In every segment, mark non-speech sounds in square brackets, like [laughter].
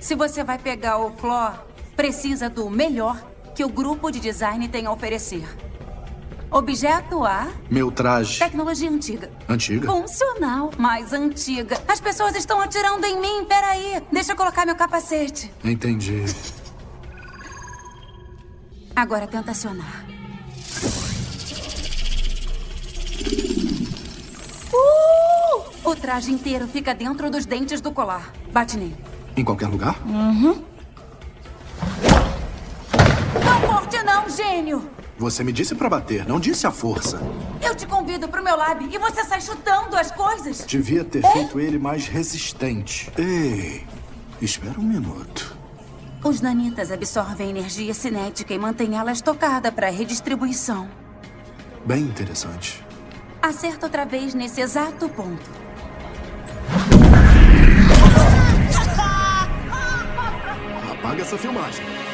Se você vai pegar o Claw, precisa do melhor que o grupo de design tem a oferecer. Objeto A, Meu traje. tecnologia antiga. Antiga? Funcional, mas antiga. As pessoas estão atirando em mim. Peraí, deixa eu colocar meu capacete. Entendi. Agora tenta acionar. Uh! O traje inteiro fica dentro dos dentes do colar. Bate nele. Em qualquer lugar? Uhum. Não corte não, gênio! Você me disse pra bater, não disse a força. Eu te convido pro meu lab e você sai chutando as coisas. Devia ter feito ele mais resistente. Ei, espera um minuto. Os nanitas absorvem energia cinética e mantêm ela estocada para redistribuição. Bem interessante. Acerta outra vez nesse exato ponto. Essa filmagem.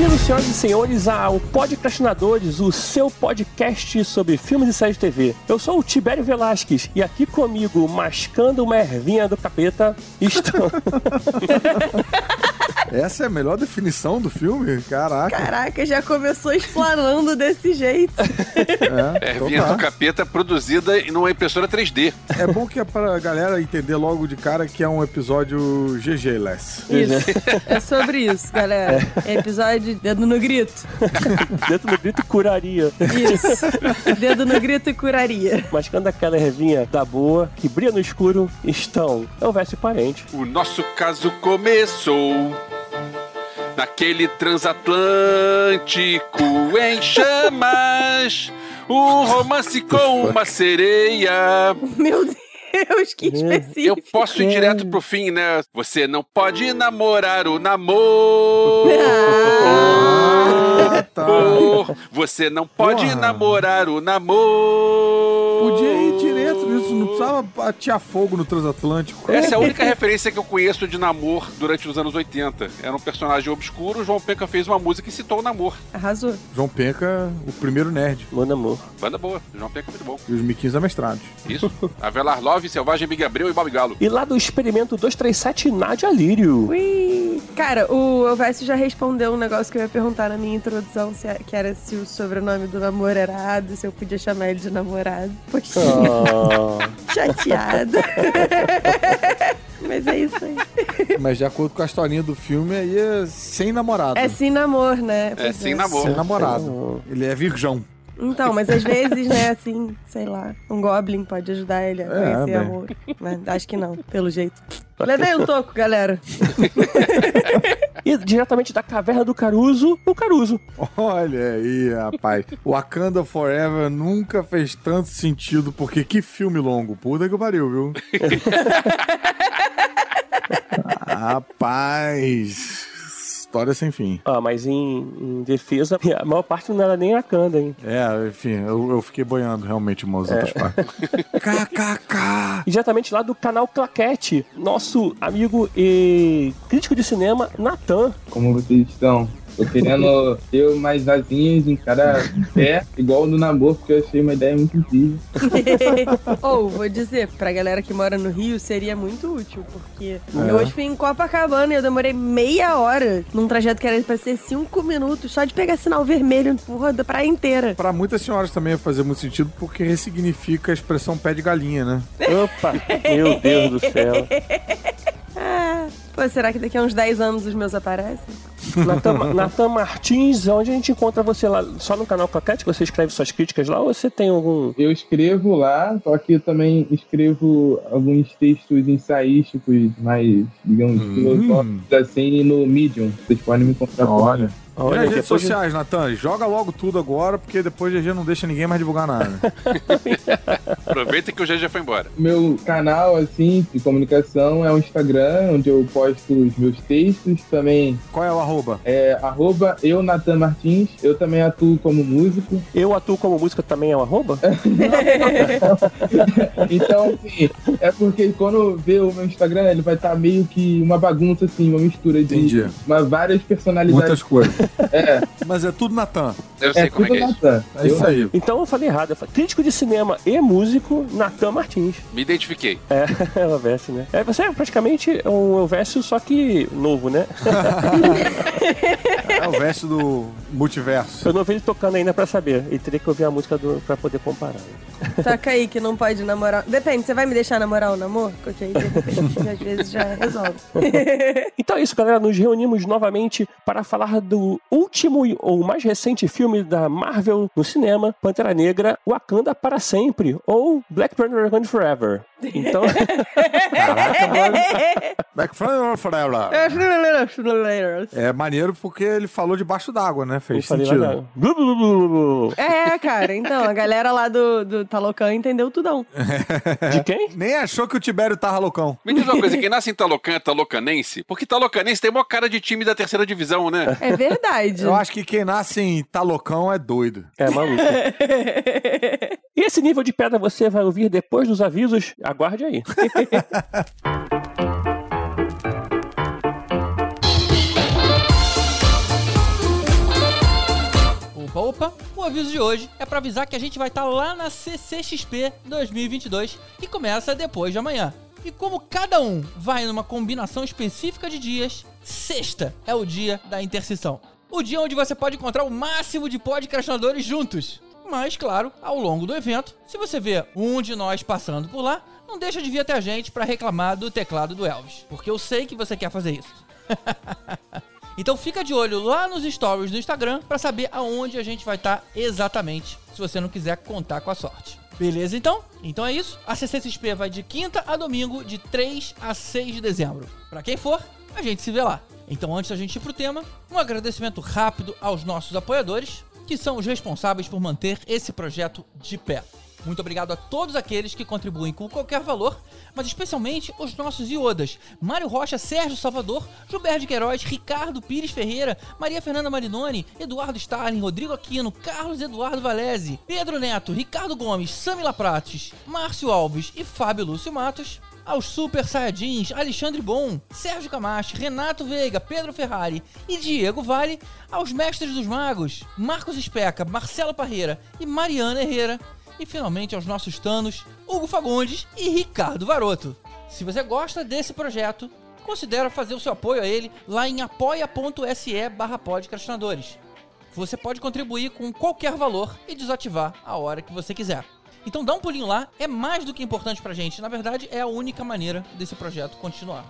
Bem-vindos, senhoras e senhores, ao Podcastinadores, o seu podcast sobre filmes e séries de TV. Eu sou o Tibério Velasquez e aqui comigo, mascando uma ervinha do capeta, estão... [laughs] Essa é a melhor definição do filme? Caraca. Caraca, já começou explanando desse jeito. É, então Ervinha tá. do capeta produzida em uma impressora 3D. É bom que é pra galera entender logo de cara que é um episódio GG-less. Isso. É sobre isso, galera. É episódio Dedo no Grito. [laughs] dentro do grito curaria. Isso. Dedo no Grito e curaria. Mascando aquela ervinha da boa, que brilha no escuro, estão... É o Verso Parente. O nosso caso começou naquele transatlântico em chamas. Um romance com uma sereia. [laughs] Meu Deus, que específico. Eu posso ir direto pro fim, né? Você não pode namorar o namoro. [laughs] Ah, tá. Você não pode Porra. namorar o namoro. Podia ir direto nisso, não precisava atear fogo no transatlântico. Essa é a única referência que eu conheço de namor durante os anos 80. Era um personagem obscuro, o João Penca fez uma música e citou o namor. Arrasou. João Penca, o primeiro nerd. Mano amor. Banda boa, João Penca é muito bom. E os miquinhos amestrados. Isso. [laughs] Avelar Love, Selvagem Big Abreu e Bob Galo. E lá do Experimento 237, Nádia Lírio. Ui. Cara, o Elvésio já respondeu um negócio que eu ia perguntar na minha introdução, se é- que era se o sobrenome do namoro era errado, se eu podia chamar ele de namorado. Poxa, [laughs] Chateada. [laughs] Mas é isso aí. Mas de acordo com a historinha do filme, aí é sem namorado. É sim namor, né? É, sem namoro. Sem namorado. Ele é virgão. Então, mas às vezes, né, assim, sei lá, um Goblin pode ajudar ele a É, conhecer bem. amor. Mas acho que não, pelo jeito. Levei um toco, galera. [laughs] E diretamente da Caverna do Caruso, o Caruso. Olha aí, rapaz. Wakanda Forever nunca fez tanto sentido, porque que filme longo. Puta que pariu, viu? [laughs] rapaz. História sem fim. Ah, mas em, em defesa, [laughs] a maior parte não era nem a Kanda, hein? É, enfim, eu, eu fiquei boiando realmente umas outras partes. KKK! E diretamente lá do canal Claquete, nosso amigo e crítico de cinema, Natan. Como vocês estão? Tô querendo ter umas asinhas em cada pé, igual no namoro, porque eu achei uma ideia muito incrível. [laughs] Ou, vou dizer, pra galera que mora no Rio, seria muito útil, porque eu hoje fui em Copacabana e eu demorei meia hora num trajeto que era pra ser cinco minutos, só de pegar sinal vermelho, porra, da praia inteira. Pra muitas senhoras também ia fazer muito sentido, porque ressignifica a expressão pé de galinha, né? Opa, meu Deus do céu. [laughs] Ah, pô, será que daqui a uns 10 anos os meus aparecem? Natan, Natan Martins, onde a gente encontra você lá? Só no canal Claquete que você escreve suas críticas lá ou você tem algum. Eu escrevo lá, só que eu também escrevo alguns textos ensaísticos mais, digamos, Hum. filosóficos, assim, no Medium. Vocês podem me encontrar por lá. Olha. E nas redes depois de- sociais, Natan, joga logo tudo agora, porque depois a GG não deixa ninguém mais divulgar nada. [laughs] Aproveita que o GG foi embora. Meu canal, assim, de comunicação é o Instagram, onde eu posto os meus textos. Também Qual é o arroba? é arroba eu, Natan Martins. Eu também atuo como músico. Eu atuo como música também é um arroba? [laughs] Então, assim, é porque quando vê o meu Instagram, ele vai estar meio que uma bagunça, assim, uma mistura de Entendi. uma, várias personalidades. Muitas coisas. É, Mas é tudo Natan. Eu sei é como é tudo que é isso. Natan. É isso aí. Então eu falei errado. Eu falei, crítico de cinema e músico, Natan Martins. Me identifiquei. É, é o Elvésio, né? É, você é praticamente um Elvésio, só que novo, né? [laughs] É o verso do multiverso. Eu não vi ele tocando ainda pra saber. E teria que ouvir a música do, pra poder comparar. Taca aí que não pode namorar. Depende, você vai me deixar namorar o namoro? Porque aí de repente, às vezes já resolve. [laughs] Então é isso, galera. Nos reunimos novamente para falar do último e- ou mais recente filme da Marvel no cinema, Pantera Negra, Wakanda para sempre, ou Black Panther Wakanda Forever. Então, [laughs] Caraca, mano. [laughs] Back from forever. É maneiro porque ele falou debaixo d'água, né? Fez sentido. É, cara, então, a galera lá do, do Talocã entendeu tudão. De quem? [laughs] Nem achou que o Tibério tava loucão. Me diz uma coisa, quem nasce em Talocã é talocanense? Porque Talocanense tem uma cara de time da terceira divisão, né? É verdade. Eu acho que quem nasce em Talocão é doido. É maluco. [laughs] E esse nível de pedra você vai ouvir depois dos avisos. Aguarde aí. [laughs] Opa, opa, o aviso de hoje é pra avisar que a gente vai estar lá na CCXP 2022, que começa depois de amanhã. E como cada um vai numa combinação específica de dias, sexta é o dia da interseção. O dia onde você pode encontrar o máximo de podcastinadores juntos. Mas, claro, ao longo do evento, se você vê um de nós passando por lá, não deixa de vir até a gente pra reclamar do teclado do Elvis, porque eu sei que você quer fazer isso. [laughs] Então fica de olho lá nos stories do Instagram pra saber aonde a gente vai estar exatamente, se você não quiser contar com a sorte. Beleza então? Então é isso. A CCXP vai de quinta a domingo, de 3 a 6 de dezembro. Pra quem for, a gente se vê lá. Então antes da gente ir pro tema, um agradecimento rápido aos nossos apoiadores, que são os responsáveis por manter esse projeto de pé. Muito obrigado a todos aqueles que contribuem com qualquer valor, mas especialmente os nossos iodas: Mário Rocha, Sérgio Salvador, Gilberto Queiroz, Ricardo Pires Ferreira, Maria Fernanda Marinoni, Eduardo Starling, Rodrigo Aquino, Carlos Eduardo Valese, Pedro Neto, Ricardo Gomes, Samila Prates, Márcio Alves e Fábio Lúcio Matos. Aos Super Saiyajins, Alexandre Bom, Sérgio Camacho, Renato Veiga, Pedro Ferrari e Diego Vale, aos Mestres dos Magos, Marcos Especa, Marcelo Parreira e Mariana Herrera, e finalmente aos nossos tanos, Hugo Fagundes e Ricardo Varoto. Se você gosta desse projeto, considere fazer o seu apoio a ele lá em apoia.se barra podcastinadores. Você pode contribuir com qualquer valor e desativar a hora que você quiser. Então dá um pulinho lá, é mais do que importante pra gente. Na verdade, é a única maneira desse projeto continuar.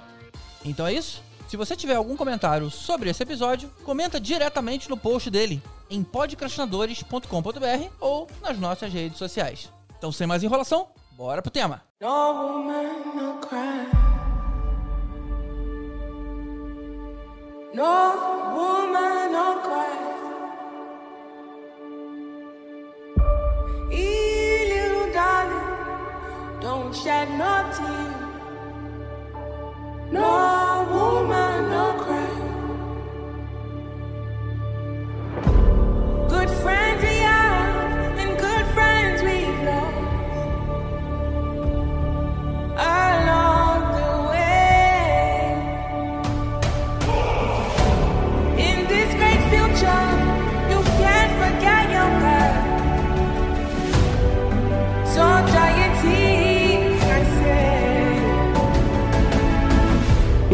Então é isso. Se você tiver algum comentário sobre esse episódio, comenta diretamente no post dele em podcastinadores.com.br ou nas nossas redes sociais. Então, sem mais enrolação, bora pro tema. No woman, no cry. No woman, no cry. Darling, don't shed no tear. No woman, no cry. Good friends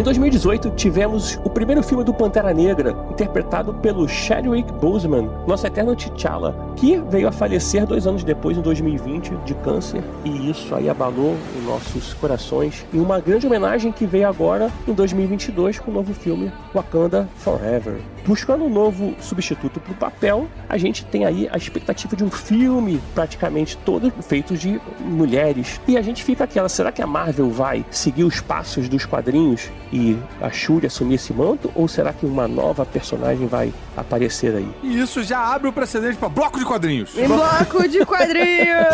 2018, tivemos o primeiro filme do Pantera Negra, interpretado pelo Chadwick Boseman, nosso eterno T'Challa. que veio a falecer dois anos depois, em 2020, de câncer. E isso aí abalou os nossos corações. E uma grande homenagem que veio agora em 2022 com o novo filme Wakanda Forever. Buscando um novo substituto para o papel, a gente tem aí a expectativa de um filme praticamente todo feito de mulheres. E a gente fica aquela, será que a Marvel vai seguir os passos dos quadrinhos e a Shuri assumir esse manto? Ou será que uma nova personagem vai aparecer aí? E isso já abre o precedente pra bloco de quadrinhos. Em bloco de quadrinhos!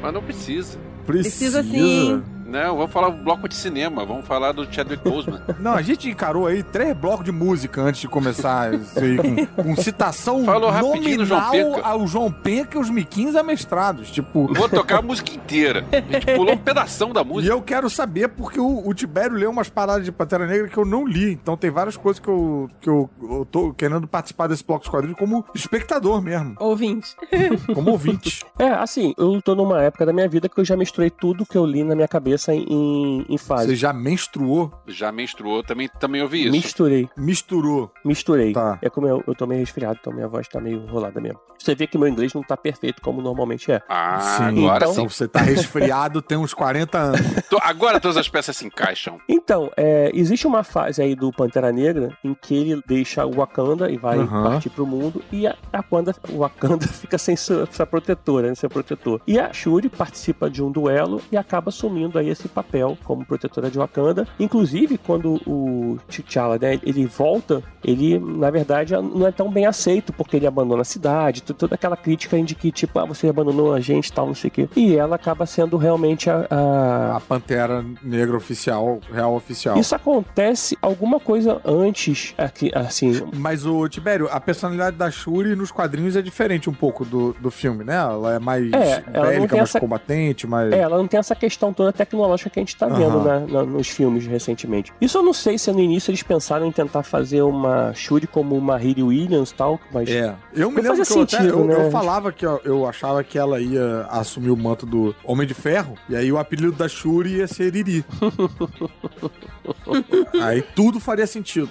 Mas não precisa. Precisa sim. Não, vamos falar bloco de cinema, vamos falar do Chadwick Boseman. [laughs] Não, a gente encarou aí três blocos de música antes de começar isso aí, com, com citação Falou rapidinho do João nominal Penca. ao João Penca e os miquins amestrados. Tipo, Vou tocar a música inteira. A gente pulou um pedação da E música. eu quero saber porque o, o Tibério leu umas paradas de Pantera Negra que eu não li. Então tem várias coisas que eu, que eu, eu tô querendo participar desse bloco de quadrinhos como espectador mesmo, Ouvinte. como ouvinte. É, assim, eu tô numa época da minha vida que eu já misturei tudo que eu li na minha cabeça em, em, em fase. Você já menstruou, Já menstruou, também, também ouvi isso. Misturei, misturou. misturei. Tá. É como eu, eu tô meio resfriado, então minha voz tá meio enrolada mesmo. Você vê que meu inglês não tá perfeito como normalmente é. Ah, Sim, agora então- sim. Você tá resfriado tem uns 40 anos. [laughs] Tô- Agora todas as peças se encaixam. Então, é, existe uma fase aí do Pantera Negra em que ele deixa o Wakanda e vai Aham. partir pro mundo e a, a Wakanda, o Wakanda [laughs] fica sem sua, sua protetora, né, seu protetor. E a Shuri participa de um duelo e acaba assumindo aí esse papel como protetora de Wakanda. Inclusive, quando o T'Challa, né, ele volta, ele, na verdade, não é tão bem aceito porque ele abandona a cidade, toda aquela crítica de que, tipo, ah, você abandonou a gente e tal, não sei o quê. E ela acaba sendo realmente a- a, A Pantera Negra oficial, real oficial. isso acontece alguma coisa antes, aqui, assim. Mas o Tibério, a personalidade da Shuri nos quadrinhos é diferente um pouco do, do filme, né? Ela é mais É, bélica, mais essa- combatente, mais. É, ela não tem essa questão toda tecnológica que a gente tá vendo Aham. na- na- nos filmes recentemente. Isso eu não sei se no início eles pensaram em tentar fazer uma Shuri como uma Riri Williams e tal, mas. É. Eu me lembro que eu, até, eu, né? eu falava que ó, eu achava que ela ia assumir o manto do Homem de Ferro, e aí o apelido da Shuri ia ser Iriri. [laughs] aí tudo faria sentido.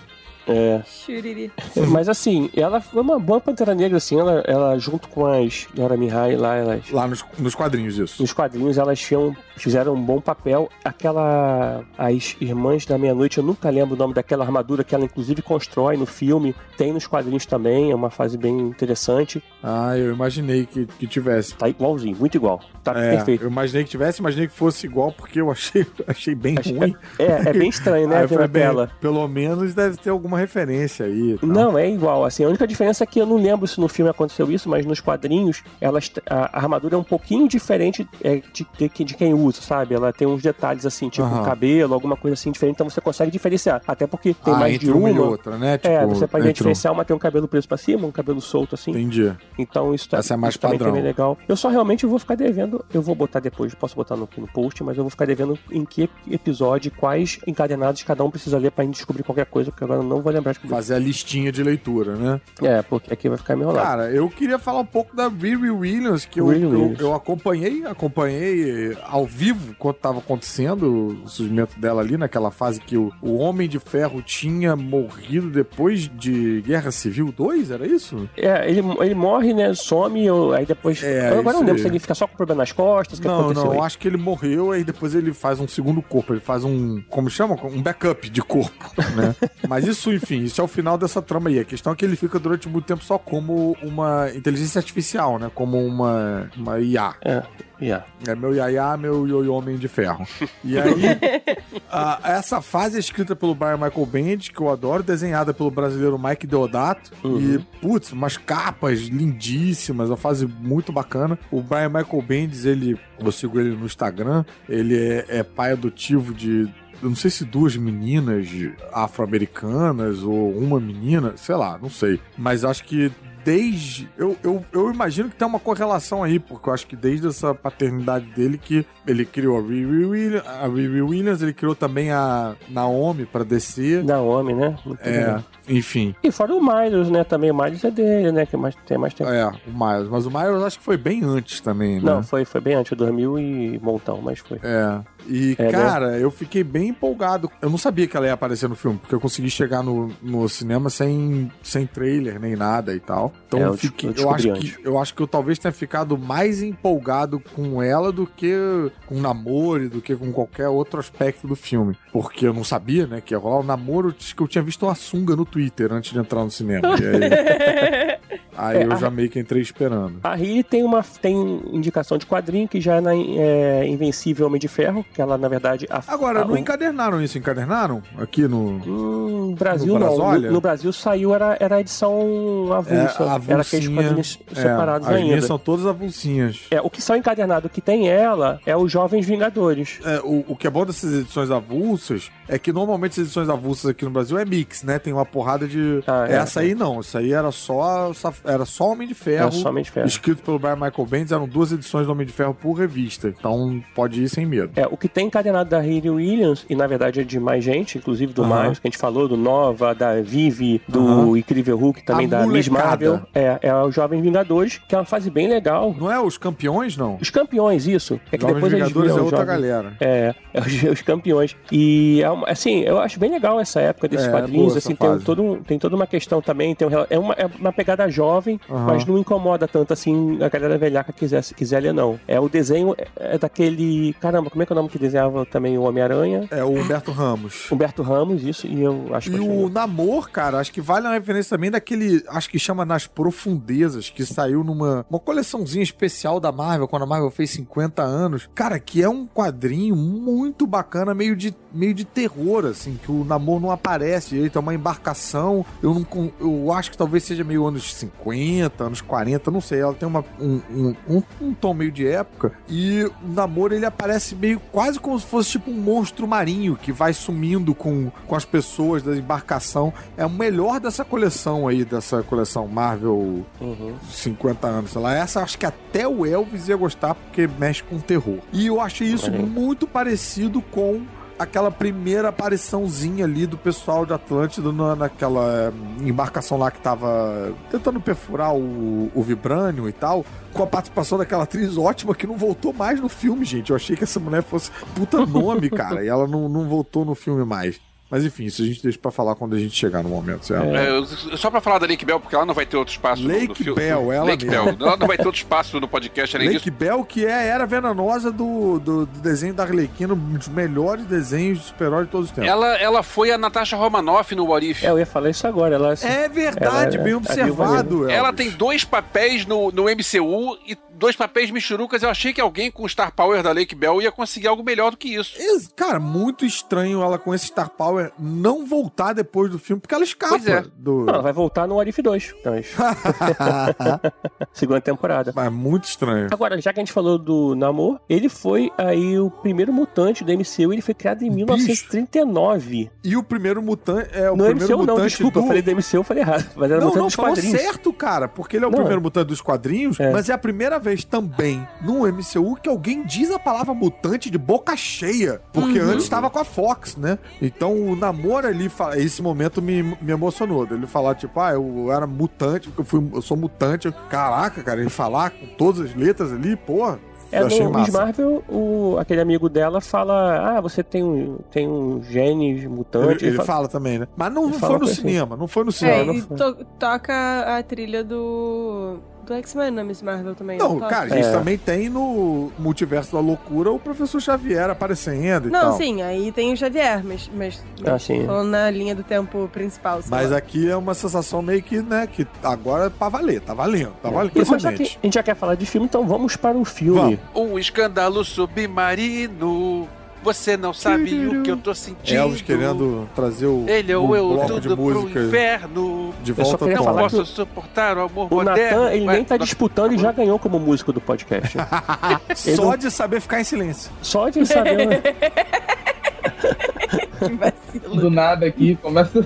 É. Churiri. Mas assim, ela foi uma boa Pantera Negra, assim, ela, ela junto com as Dora Mihai lá, elas. Lá nos, nos quadrinhos, isso. Nos quadrinhos elas tinham, fizeram um bom papel. Aquela. As Irmãs da Meia-Noite, eu nunca lembro o nome daquela armadura que ela inclusive constrói no filme. Tem nos quadrinhos também, é uma fase bem interessante. Ah, eu imaginei que, que tivesse. Tá igualzinho, muito igual. Tá É, perfeito. eu imaginei que tivesse, imaginei que fosse igual, porque eu achei, [laughs] achei bem Acho- ruim. É, é bem estranho, né? Aí na bem, pelo menos deve ter alguma referência aí. Não, é igual. Assim, a única diferença é que eu não lembro se no filme aconteceu isso, mas nos quadrinhos elas, a, armadura é um pouquinho diferente é, de, de- de quem usa, sabe? Ela tem uns detalhes assim, tipo Aham. cabelo, alguma coisa assim diferente, então você consegue diferenciar. Até porque tem ah, mais entre de uma uma. e outra, né? é, Tipo, você pode um- diferenciar, uma tem um cabelo preso pra cima, um cabelo solto assim. Entendi. Então isso, tá, Essa é mais isso também padrão. é bem legal. Eu só realmente vou ficar devendo, eu vou botar depois, posso botar no, no post, mas eu vou ficar devendo em que episódio, quais encadenados cada um precisa ler pra gente descobrir qualquer coisa, porque agora eu não vou lembrar de Fazer a listinha de leitura, né? É, porque aqui vai ficar meio enrolado. Cara, eu queria falar um pouco da Riri Williams, que eu, eu, eu acompanhei, acompanhei ao vivo quando tava acontecendo o surgimento dela ali, naquela fase que o, o Homem de Ferro tinha morrido depois de Guerra Civil 2, era isso? É, ele, ele morre, né? Some, eu- aí depois. É, eu agora não lembro aí. se ele fica só com problema nas costas, o que não, aconteceu não, aí. eu acho que ele morreu e depois ele faz um segundo corpo, ele faz um, como chama? Um backup de corpo, né? [laughs] Mas isso, enfim, isso é o final dessa trama aí. A questão é que ele fica durante muito tempo só como uma inteligência artificial, né? Como uma, uma IA. É, yeah. É meu Yaya, meu Yoyo Homem de Ferro. E aí, [laughs] a- essa fase é escrita pelo Brian Michael Bendis, que eu adoro, desenhada pelo brasileiro Mike Deodato. E, putz, umas capas lindíssimas, uma fase muito bacana. O Brian Michael Bendis, ele, eu sigo ele no Instagram, ele é, é pai adotivo de eu não sei se duas meninas afro-americanas ou uma menina, sei lá, não sei. Mas acho que desde. Eu, eu, eu imagino que tem uma correlação aí, porque eu acho que desde essa paternidade dele que ele criou a Riri Williams, a Riri Williams ele criou também a Naomi pra descer. Naomi, né? Muito É. legal. Enfim. E fora o Miles, né? Também o Miles é dele, né? Que mais, tem mais tempo. É, o Miles. Mas o Miles acho que foi bem antes também, né? Não, foi, foi bem antes, 2000 e montão, mas foi. É. E, É, né? cara, eu fiquei bem empolgado. Eu não sabia que ela ia aparecer no filme, porque eu consegui chegar no, no cinema sem, sem trailer nem nada e tal. Então É, eu, fiquei, eu eu, acho que, eu acho que eu talvez tenha ficado mais empolgado com ela do que com o namoro, do que com qualquer outro aspecto do filme. Porque eu não sabia, né, que ia rolar o namoro, que eu tinha visto uma sunga no Twitter antes de entrar no cinema. Aí, [laughs] aí É, eu a- já meio que entrei esperando. A Riley tem uma tem indicação de quadrinho que já é na é, Invencível Homem de Ferro, que ela, na verdade. A, Agora, a- não encadernaram isso? Encadernaram? Aqui no. Hum, Brasil No não. No, no Brasil saiu, era, era a edição avulsa. É, era aqueles quadrinhos é, separados as ainda. são todas avulsinhas. É, o que são encadernado que tem ela é os Jovens Vingadores. É, o, o que é bom dessas edições avulsas é que normalmente as edições avulsas aqui no Brasil é mix, né? Tem uma porrada de. Ah, é, Essa aí não, essa aí era só, era só Homem de Ferro. Era só Homem de Ferro. Escrito pelo Brian Michael Bendis, eram duas edições do Homem de Ferro por revista. Então pode ir sem medo. É, o que tem encadenado da Hayley Williams, e na verdade é de mais gente, inclusive do Aham. Miles, que a gente falou, do Nova, da Vivi, do Aham. Incrível Hulk, também A da Miss. Marvel. É, é o Jovem Vingadores, que é uma fase bem legal. Não é os campeões, não? Os campeões, isso. É que Jovens depois eles Vingadores viram é outra galera. É, é os, [laughs] os campeões. E, é uma- assim, eu acho bem legal essa época desses É, quadrinhos. boa Assim, tem, fase. Todo, tem toda uma questão também. Tem um é, uma, é uma pegada jovem, Aham. mas não incomoda tanto assim a galera velhaca quiser, quiser ler, não. É o desenho é- é daquele. Caramba, como é que é o nome que desenhava também o Homem-Aranha? É o Humberto Ramos. Humberto Ramos, isso, e eu acho E o Namor, cara, acho que vale uma referência também daquele, acho que chama Nas Profundezas, que saiu numa uma coleçãozinha especial da Marvel, quando a Marvel fez 50 anos. Cara, que é um quadrinho muito bacana, meio de, meio de terror, assim, que o Namor não aparece direito, é uma embarcação. Eu, não, eu acho que talvez seja meio anos 50, anos 40, não sei. Ela tem uma, um, um, um, tom meio de época. E o Namor, ele aparece meio quase como se fosse tipo um monstro marinho que vai sumindo com, com as pessoas da embarcação. É o melhor dessa coleção aí, dessa coleção Marvel Uhum. 50 anos, sei lá. Essa acho que até o Elvis ia gostar porque mexe com terror. E eu achei isso aí. muito parecido com aquela primeira apariçãozinha ali do pessoal de Atlântida na, naquela eh, embarcação lá que tava tentando perfurar o, o Vibranium e tal, com a participação daquela atriz ótima que não voltou mais no filme, gente. Eu achei que essa mulher fosse puta nome, [laughs] cara, e ela não, não voltou no filme mais. Mas enfim, isso a gente deixa pra falar quando a gente chegar no momento, certo? É, eu- só pra falar da Lake Bell, porque ela não vai ter outro espaço no- no, Lake filme. Bell, ela Lake mesmo. Bell. Ela não vai ter outro espaço no podcast além Lake disso. Bell, que é a era venenosa do, do, do desenho da Arlequina, um dos melhores desenhos de super-herói de todos os tempos. Ela, ela foi a Natasha Romanoff no What If. É, eu ia falar isso agora. Ela, É verdade, Ela é bem a observado. Elvis. Ela tem dois papéis no, no MCU e dois papéis michurucas. Eu achei que alguém com o Star Power da Lake Bell ia conseguir algo melhor do que isso. Cara, muito estranho ela com esse Star Power não voltar depois do filme, porque ela escapa Pois é. do. Não, ela vai voltar no What If 2. Mas... [laughs] Segunda temporada. Mas muito estranho. Agora, já que a gente falou do Namor, ele foi aí o primeiro mutante do MCU, ele foi criado em 1939. E o primeiro mutante. É o no primeiro MCU não, mutante desculpa, do... eu falei do MCU, eu falei errado. Mas era Não, mutante não, dos quadrinhos. certo, cara, porque ele é o Não, primeiro mutante dos quadrinhos, É. mas é a primeira vez também no MCU que alguém diz a palavra mutante de boca cheia, porque Uhum. antes estava com a Fox, né? Então o namoro ali, fa- esse momento me, me emocionou, dele falar tipo, ah, eu era mutante, eu, fui, eu sou mutante, caraca, cara, ele falar com todas as letras ali, porra, É, eu achei no Miss. Marvel, o, aquele amigo dela fala: Ah, você tem um, tem um gene mutante. Ele, ele fala também, né? Mas não, Ele não fala foi no assim. cinema, não foi no É, cinema. não e foi. to- toca a trilha do. Do X-Men na Miss Marvel também. Não, toca? cara, a gente É. também tem no Multiverso da Loucura o Professor Xavier aparecendo e Não, tal. sim, aí tem o Xavier, mas. mas Ah, sim. Falando na linha do tempo principal. Mas lá. aqui é uma sensação meio que, né, que agora é pra valer, tá valendo, tá valendo. Mas já que Precedente. a gente já quer falar de filme, então vamos para o filme. Vamos. Um escândalo submarino. Você não sabe o que eu tô sentindo. Elvis querendo trazer o, Ele o ou eu, bloco de tudo pro música inferno. de Eu só volta queria ao Não posso suportar o amor O moderno. Natan, ele Ué, nem tá disputando e já ganhou como músico do podcast. [laughs] Só não- de saber ficar em silêncio. Só de saber. [laughs] Que vacilo. Do nada aqui, começa.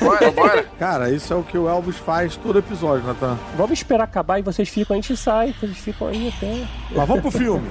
Bora, bora. Cara, isso é o que o Elvis faz todo episódio, Natan. Vamos esperar acabar e vocês ficam, a gente sai, vocês ficam aí até. Mas vamos pro filme.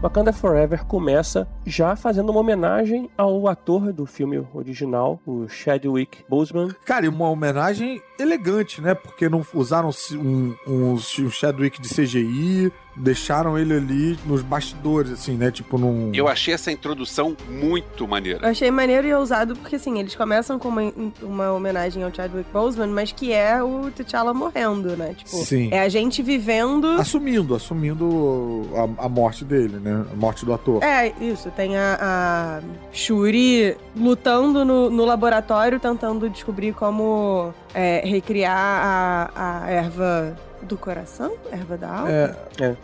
Wakanda Forever começa já fazendo uma homenagem ao ator do filme original, o Chadwick Boseman. Cara, e uma homenagem elegante, né? Porque não usaram um, um, um Chadwick de CGI, deixaram ele ali nos bastidores, assim, né? Tipo num. Eu achei essa introdução muito maneira. Eu achei maneiro e ousado, porque assim, eles começam com uma, uma homenagem ao Chadwick Boseman, mas que é o T'Challa morrendo, né? Tipo, Sim. é a gente vivendo. Assumindo, assumindo a, a morte dele, né? A morte do ator. É, isso. Tem a, a Shuri lutando no, no laboratório, tentando descobrir como é, recriar a, a erva do coração? Erva da alma? É. É.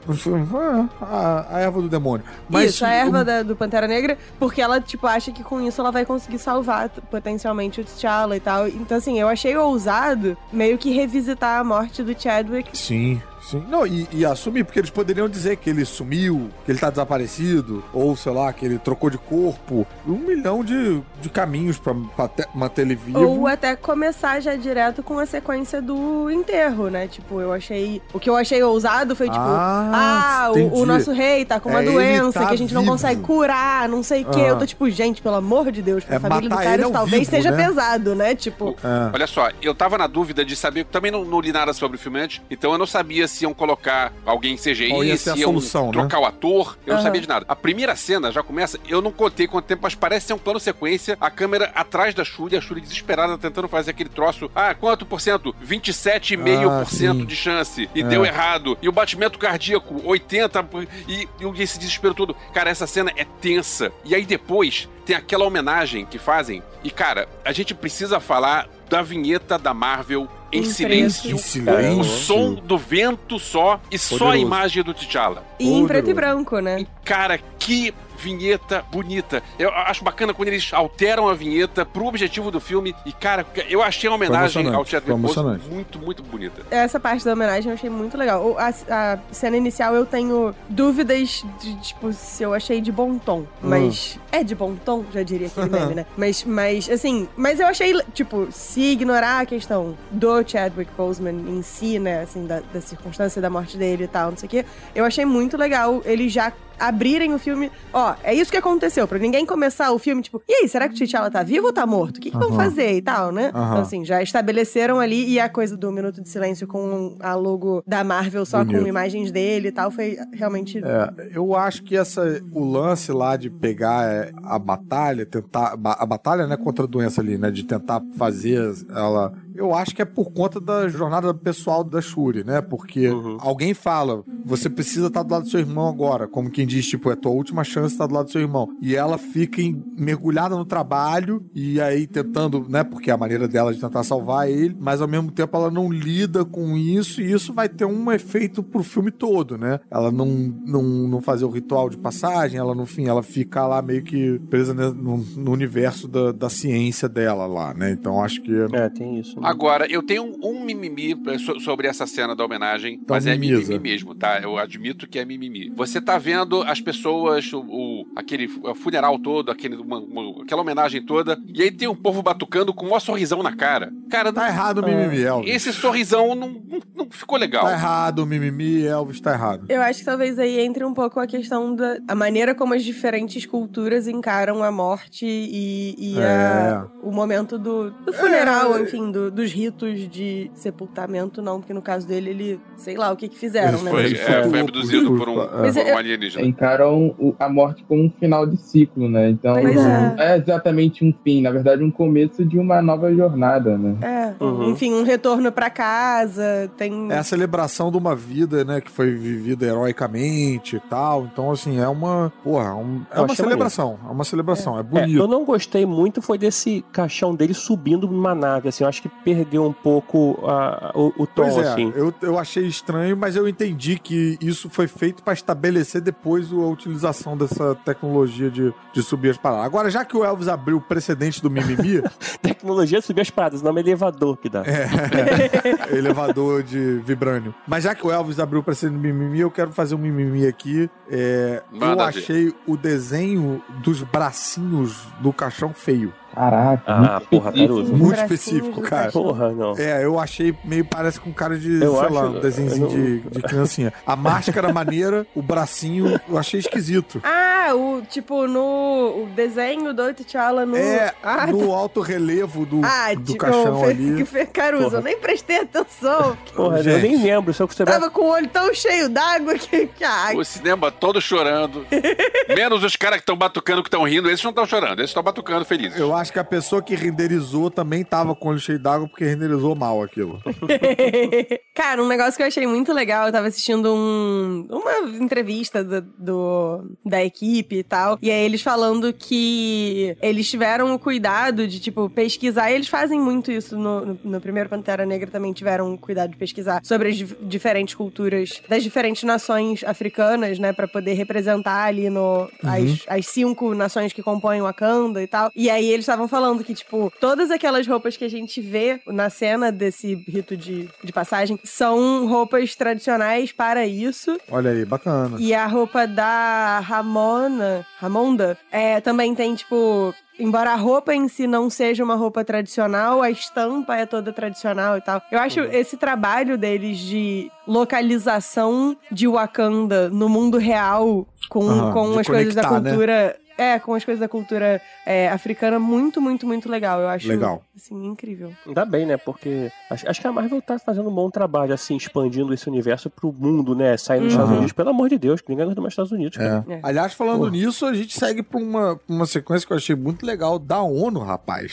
A, a erva do demônio. Mas isso, a erva o- da- do Pantera Negra, porque ela, tipo, acha que com isso ela vai conseguir salvar potencialmente o T'Challa e tal. Então, assim, eu achei ousado meio que revisitar a morte do Chadwick. Sim, sim. Não, e, e assumir, porque eles poderiam dizer que ele sumiu, que ele tá desaparecido, ou sei lá, que ele trocou de corpo. Um milhão de, de caminhos pra, pra te- manter ele vivo. Ou até começar já direto com a sequência do enterro, né? Tipo, eu achei. O que eu achei ousado foi, tipo, Ah, ah, o, o nosso rei tá com uma É, doença tá que a gente não vivo. consegue curar, não sei o quê. Ah. Eu tô, tipo, gente, pelo amor de Deus, pra É família do cara talvez vivo, seja né? pesado, né? Tipo. É. Olha só, eu tava na dúvida de saber, também não, não li nada sobre o filme antes, então eu não sabia se iam colocar alguém em CGI, Qual ia se iam solução, né? trocar o ator, eu não Aham. sabia de nada. A primeira cena já começa, eu não contei quanto tempo, mas parece ser um plano sequência, a câmera atrás da Shuri, a Shuri desesperada tentando fazer aquele troço, ah, quanto por cento? 27,5% Ah, de chance, e É. deu errado, e o batimento cardíaco, 80, e, e esse desespero todo. Cara, essa cena é tensa. E aí depois tem aquela homenagem que fazem, e cara, a gente precisa falar da vinheta da Marvel em, silêncio, Em silêncio. o som do vento só e só a Poderoso. imagem do T'Challa. E em preto e Poderoso. branco, né? Cara, que vinheta bonita. Eu acho bacana quando eles alteram a vinheta pro objetivo do filme. E, cara, eu achei a homenagem ao Chadwick Boseman muito, muito bonita. Essa parte da homenagem eu achei muito legal. A, a cena inicial eu tenho dúvidas de, tipo, se eu achei de bom tom. Mas é de bom tom, já diria aquele [laughs] meme, né? Mas, mas, assim, mas eu achei, tipo, se ignorar a questão do Chadwick Boseman em si, né? Assim, da, da circunstância da morte dele e tal, não sei o quê. Eu achei muito legal ele já abrirem o filme. Ó, é isso que aconteceu. Pra ninguém começar o filme, tipo, e aí, será que o T'Challa tá vivo ou tá morto? O que, que vão Aham. fazer e tal, né? Aham. Então, assim, já estabeleceram ali. E a coisa do Minuto de Silêncio com a logo da Marvel só Bonito. com imagens dele e tal foi realmente. É, eu acho que essa, o lance lá de pegar é, a batalha, tentar. A batalha, né, contra a doença ali, né? De tentar fazer ela. Eu acho que é por conta da jornada pessoal da Shuri, né? Porque alguém fala, você precisa estar do lado do seu irmão agora. Como quem diz, tipo, é tua última chance estar do lado do seu irmão. E ela fica em- mergulhada no trabalho e aí tentando, né? Porque é a maneira dela de tentar salvar ele, mas ao mesmo tempo ela não lida com isso e isso vai ter um efeito pro filme todo, né? Ela não, não, não fazer o ritual de passagem, ela no fim, ela fica lá meio que presa né, no, no universo da, da ciência dela lá, né? Então acho que. É, tem isso. Agora, eu tenho um, um mimimi so- sobre essa cena da homenagem, Então, mas é mimisa. mimimi mesmo, tá? Eu admito que é mimimi. Você tá vendo as pessoas, o, o- aquele funeral todo, aquele, uma- uma- aquela homenagem toda, e aí tem um povo batucando com um sorrisão na cara. Cara, Tá errado o mimimi, Elvis. esse sorrisão não, não, não ficou legal. Tá errado o mimimi, Elvis tá errado. Eu acho que talvez aí entre um pouco a questão da a maneira como as diferentes culturas encaram a morte e, e a- o momento do, do funeral, É. enfim, do- dos ritos de sepultamento, não, porque no caso dele, ele, sei lá o que que fizeram, Ele né? Foi, é, foi abduzido por- um, é. Mas por é- um alienígena. encaram a morte como um final de ciclo, né? Então Pois não é. é exatamente um fim, na verdade um começo de uma nova jornada, né? É, Uhum. enfim, um retorno pra casa, tem... É a celebração de uma vida, né, que foi vivida heroicamente e tal. Então, assim, é uma. Porra, é um- é uma celebração. É uma celebração. É, É, bonito. eu não gostei muito foi desse caixão dele subindo numa nave, assim, eu acho que perdeu um pouco a- o, o tom, Pois é, assim. eu, eu achei estranho, mas eu entendi que isso foi feito para estabelecer depois a utilização dessa tecnologia de, de subir as paradas. Agora, já que o Elvis abriu o precedente do mimimi, [laughs] Tecnologia subir as paradas, o nome é elevador que dá. é, [laughs] elevador de vibrânio. Mas já que o Elvis abriu o precedente do mimimi, eu quero fazer um mimimi aqui. É, eu achei o desenho dos bracinhos do caixão feio. Caraca, Ah, muito porra, específico. Caruso. Muito específico, do cara. Porra, não. É, eu achei meio parece com cara de, Eu sei acho- lá, um desenhozinho eu de, de criancinha. A máscara [laughs] maneira, o bracinho, eu achei esquisito. Ah, o tipo no o desenho do T'Challa no. É, ah, no alto relevo do, ah, do tipo, caixão Fe- ali. que Fe- Caruso, Porra. eu nem prestei atenção. [laughs] Porra, eu Gente. nem lembro. Se eu você vai... Tava com o olho tão cheio d'água que. que ah, O cinema todo chorando. [laughs] Menos os caras que estão batucando, que estão rindo. Esses não estão chorando, esses estão batucando felizes. Eu acho que a pessoa que renderizou também tava com o olho cheio d'água porque renderizou mal aquilo. [laughs] Cara, um negócio que eu achei muito legal, eu tava assistindo um, uma entrevista do, do- da equipe e tal, e aí eles falando que eles tiveram o cuidado de, tipo, pesquisar, e eles fazem muito isso no, no, no primeiro Pantera Negra também tiveram o cuidado de pesquisar sobre as dif- diferentes culturas das diferentes nações africanas, né, pra poder representar ali no, as, as cinco nações que compõem o Wakanda e tal. E aí eles estavam falando que, tipo, todas aquelas roupas que a gente vê na cena desse rito de, de passagem são roupas tradicionais para isso. Olha aí, bacana. E a roupa da Ramona, Ramonda, é, também tem, tipo. Embora a roupa em si não seja uma roupa tradicional, a estampa é toda tradicional e tal. Eu acho Uhum. esse trabalho deles de localização de Wakanda no mundo real com, Aham, com as coisas da conectar, né? É, com as coisas da cultura é, africana, muito, muito, muito legal. Eu acho, Legal. assim, incrível. Ainda bem, né? Porque acho, acho que a Marvel tá fazendo um bom trabalho, assim, expandindo esse universo pro mundo, né? Saindo dos Estados Uhum. Unidos. Pelo amor de Deus, que ninguém aguenta mais Estados Unidos, cara. É. É. Aliás, falando Porra. nisso, a gente segue pra uma, uma sequência que eu achei muito legal da ONU, rapaz.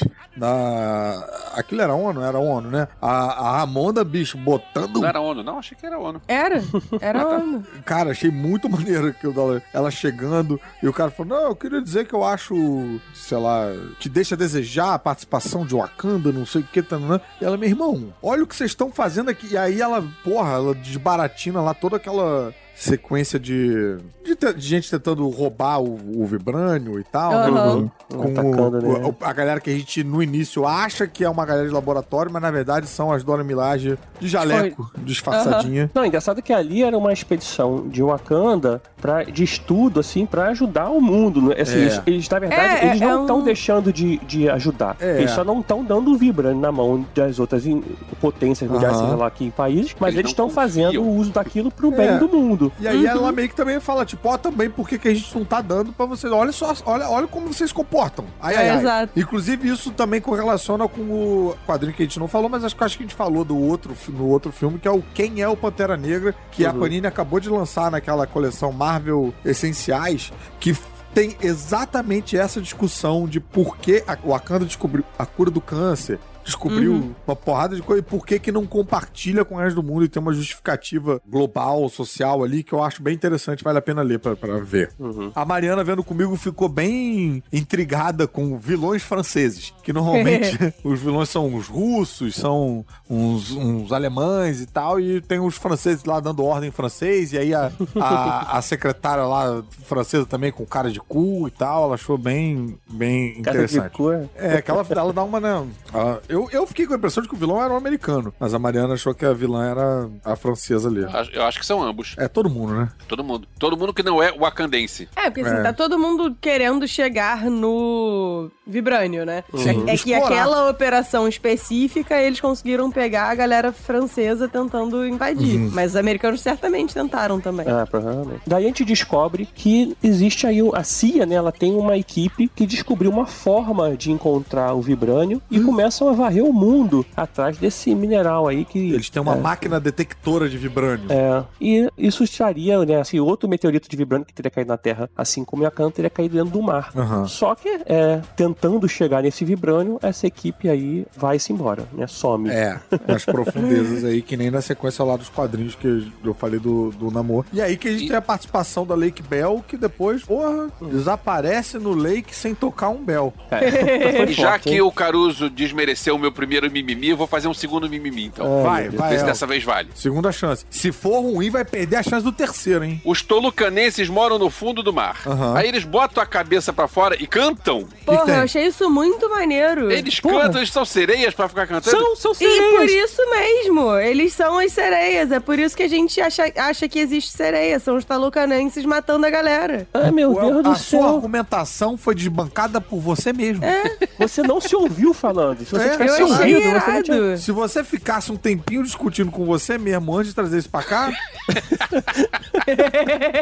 Da. Aquilo era ONU? Era ONU, né? A, a Ramonda, bicho, botando. Não era ONU, não? Achei que era ONU. Era, era [laughs] onda. Cara, achei muito [laughs] maneiro aquilo dela, ela chegando e o cara falou: Não, eu queria dizer que eu acho, sei lá, que deixa a desejar a participação de Wakanda, não sei o que, tananã. E ela, meu irmão, olha o que vocês estão fazendo aqui. E aí ela, porra, ela desbaratina lá toda aquela sequência de, de, de gente tentando roubar o, o vibrânio e tal. né? Aham. Com Atacando, o- né? o- a galera que a gente no início acha que é uma galera de laboratório, mas na verdade são as Dora Milaje de jaleco, disfarçadinha. Não, engraçado que ali era uma expedição de Wakanda pra, de estudo, assim, pra ajudar o mundo. né? Assim, É. eles, eles, na verdade, É, eles é não um- estão deixando de, de ajudar. É. Eles só não estão dando o Vibra na mão das outras in- potências mundiais, Aham. seja lá que países, mas Eles estão fazendo o uso daquilo pro bem É. do mundo. E aí ela meio que também fala, tipo, ó, também por que que a gente não tá dando pra vocês. Olha só, olha, olha como vocês se comportam. Ai, ai, É, ai. exato. Inclusive, isso também correlaciona com o quadrinho que a gente não falou, mas acho que acho que a gente falou do outro, no outro filme, que é o Quem é o Pantera Negra, que a Panini acabou de lançar naquela coleção Marvel Essenciais, que tem exatamente essa discussão de por que a Wakanda descobriu a cura do câncer, descobriu uma porrada de coisa e por que que não compartilha com o resto do mundo e tem uma justificativa global, social ali, que eu acho bem interessante, vale a pena ler pra, pra ver. A Mariana vendo comigo ficou bem intrigada com vilões franceses, que normalmente [laughs] os vilões são os russos, são uns, uns alemães e tal, e tem os franceses lá dando ordem em francês, e aí a, a, a secretária lá francesa também com cara de cu e tal, ela achou bem, bem Cara de interessante. cor. É, aquela ela dá uma, né? ela- eu, eu fiquei com a impressão de que o vilão era um americano, mas a Mariana achou que a vilã era a francesa ali. Eu acho- Eu que são ambos. É todo mundo, né? Todo mundo. Todo mundo que não é wakandense. É, porque assim, É. tá todo mundo querendo chegar no Vibrânio, né? Sim. É, é que aquela operação específica eles conseguiram pegar a galera francesa tentando invadir. Uhum. Mas os americanos certamente tentaram também. Ah, provavelmente. Daí a gente descobre que existe aí a CIA, né? Ela tem uma equipe que descobriu uma forma de encontrar o vibrânio e começam a varrer o mundo atrás desse mineral aí que. Eles têm uma é, máquina detectora de vibrânio. É, e isso estaria, né, assim, outro meteorito de vibrânio que teria caído na Terra, assim como Yakan teria caído dentro do mar. Aham. Só que, é, tentando chegar nesse vibrânio, essa equipe aí vai-se embora, né, some. É, nas profundezas aí, que nem na sequência lá dos quadrinhos que eu falei do, do Namor. E aí que a gente E- tem a participação da Lake Bell, que depois, porra, desaparece no Lake sem tocar um bell. É, [laughs] E já forte, que hein? o Caruso desmereceu ser o meu primeiro mimimi, eu vou fazer um segundo mimimi, então. Ai, Vai, vai. Vê se El. dessa vez vale. Segunda chance. Se for ruim, vai perder a chance do terceiro, hein? Os tolucanenses moram no fundo do mar. Aham. Aí eles botam a cabeça pra fora e cantam. Porra, eu achei isso muito maneiro. Eles Porra. cantam, eles são sereias pra ficar cantando. São, são E por sereias. isso mesmo, eles são as sereias. É por isso que a gente acha, acha que existe sereia. São os talucanenses matando a galera. Ai, meu Deus do a sua céu. argumentação foi desbancada por você mesmo. [laughs] Você não se ouviu falando. Se você É, tivesse Eu se achei você não tinha... irado. Se você ficasse um tempinho discutindo com você mesmo antes de trazer isso pra cá, [laughs]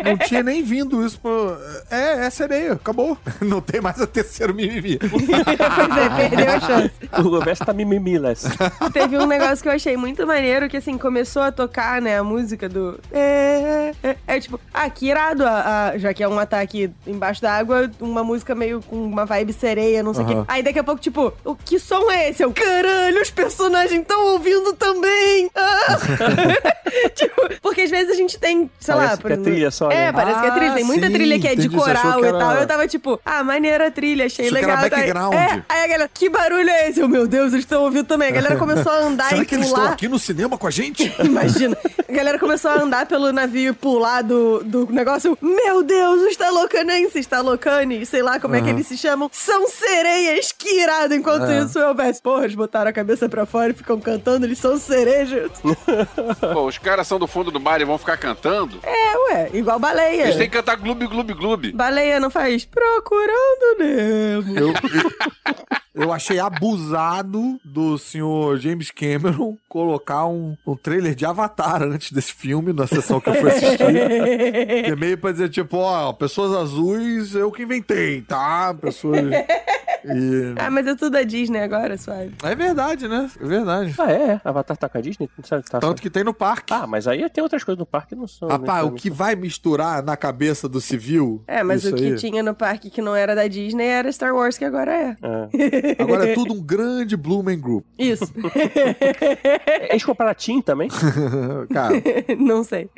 não tinha nem vindo isso pro... É, é sereia, acabou. [laughs] Não tem mais o terceiro mimimi. [laughs] pois é, perdeu a chance. O Goverso tá mimimilas. Teve um negócio que eu achei muito maneiro, que assim, começou a tocar, né, a música do... É, é, é tipo, ah, que irado, a, a- já que é um ataque embaixo da água, uma música meio com uma vibe sereia, não sei o Aham. quê. Aí daqui a pouco, tipo, o que som é esse? Eu, caralho, os personagens estão ouvindo também! Ah! [laughs] tipo, porque às vezes a gente tem, sei lá... Parece que é exemplo- trilha só, É, né? parece que é trilha. Tem Ah, muita sim, trilha que é de entendi. Achou coral que e era- tal. Eu tava tipo, ah, maneira a trilha, achei Achou que legal. era Daí- background. É, aí a galera, que barulho é esse? Eu, meu Deus, eles estão ouvindo também. A galera começou a andar [laughs] Será e que eles estão aqui no cinema com a gente? [laughs] Imagina. A galera começou a andar pelo navio e pular do, do negócio. Meu Deus, os talocanenses, talocanes, sei lá como é que eles se chamam, são sereias, que irado. Enquanto É. isso, eu penso, porra, eles botaram a cabeça pra fora e ficam cantando, eles são cerejas. [laughs] Pô, os caras são do fundo do mar e vão ficar cantando. É, ué, igual baleia. Eles têm que cantar gloob, gloob, gloob. Baleia não faz procurando Nemo. Eu, eu, achei abusado do senhor James Cameron colocar um, um trailer de Avatar antes desse filme, na sessão que eu fui assistir. Que é meio pra dizer, tipo, ó, pessoas azuis eu que inventei, tá? Pessoas. [laughs] E... Ah, mas é tudo da Disney agora, suave. É verdade, né? É verdade. Ah, é? Avatar tá com a Disney? Não sabe, tá Tanto que tem no parque. Ah, mas aí tem outras coisas no parque que não são. Rapaz, o que vai misturar na cabeça do civil? É, mas o que aí. tinha no parque que não era da Disney era Star Wars, que agora é. É. [laughs] Agora é tudo um grande Blumen Group. Isso. Eles compraram a Tim também. [laughs] Cara, não sei.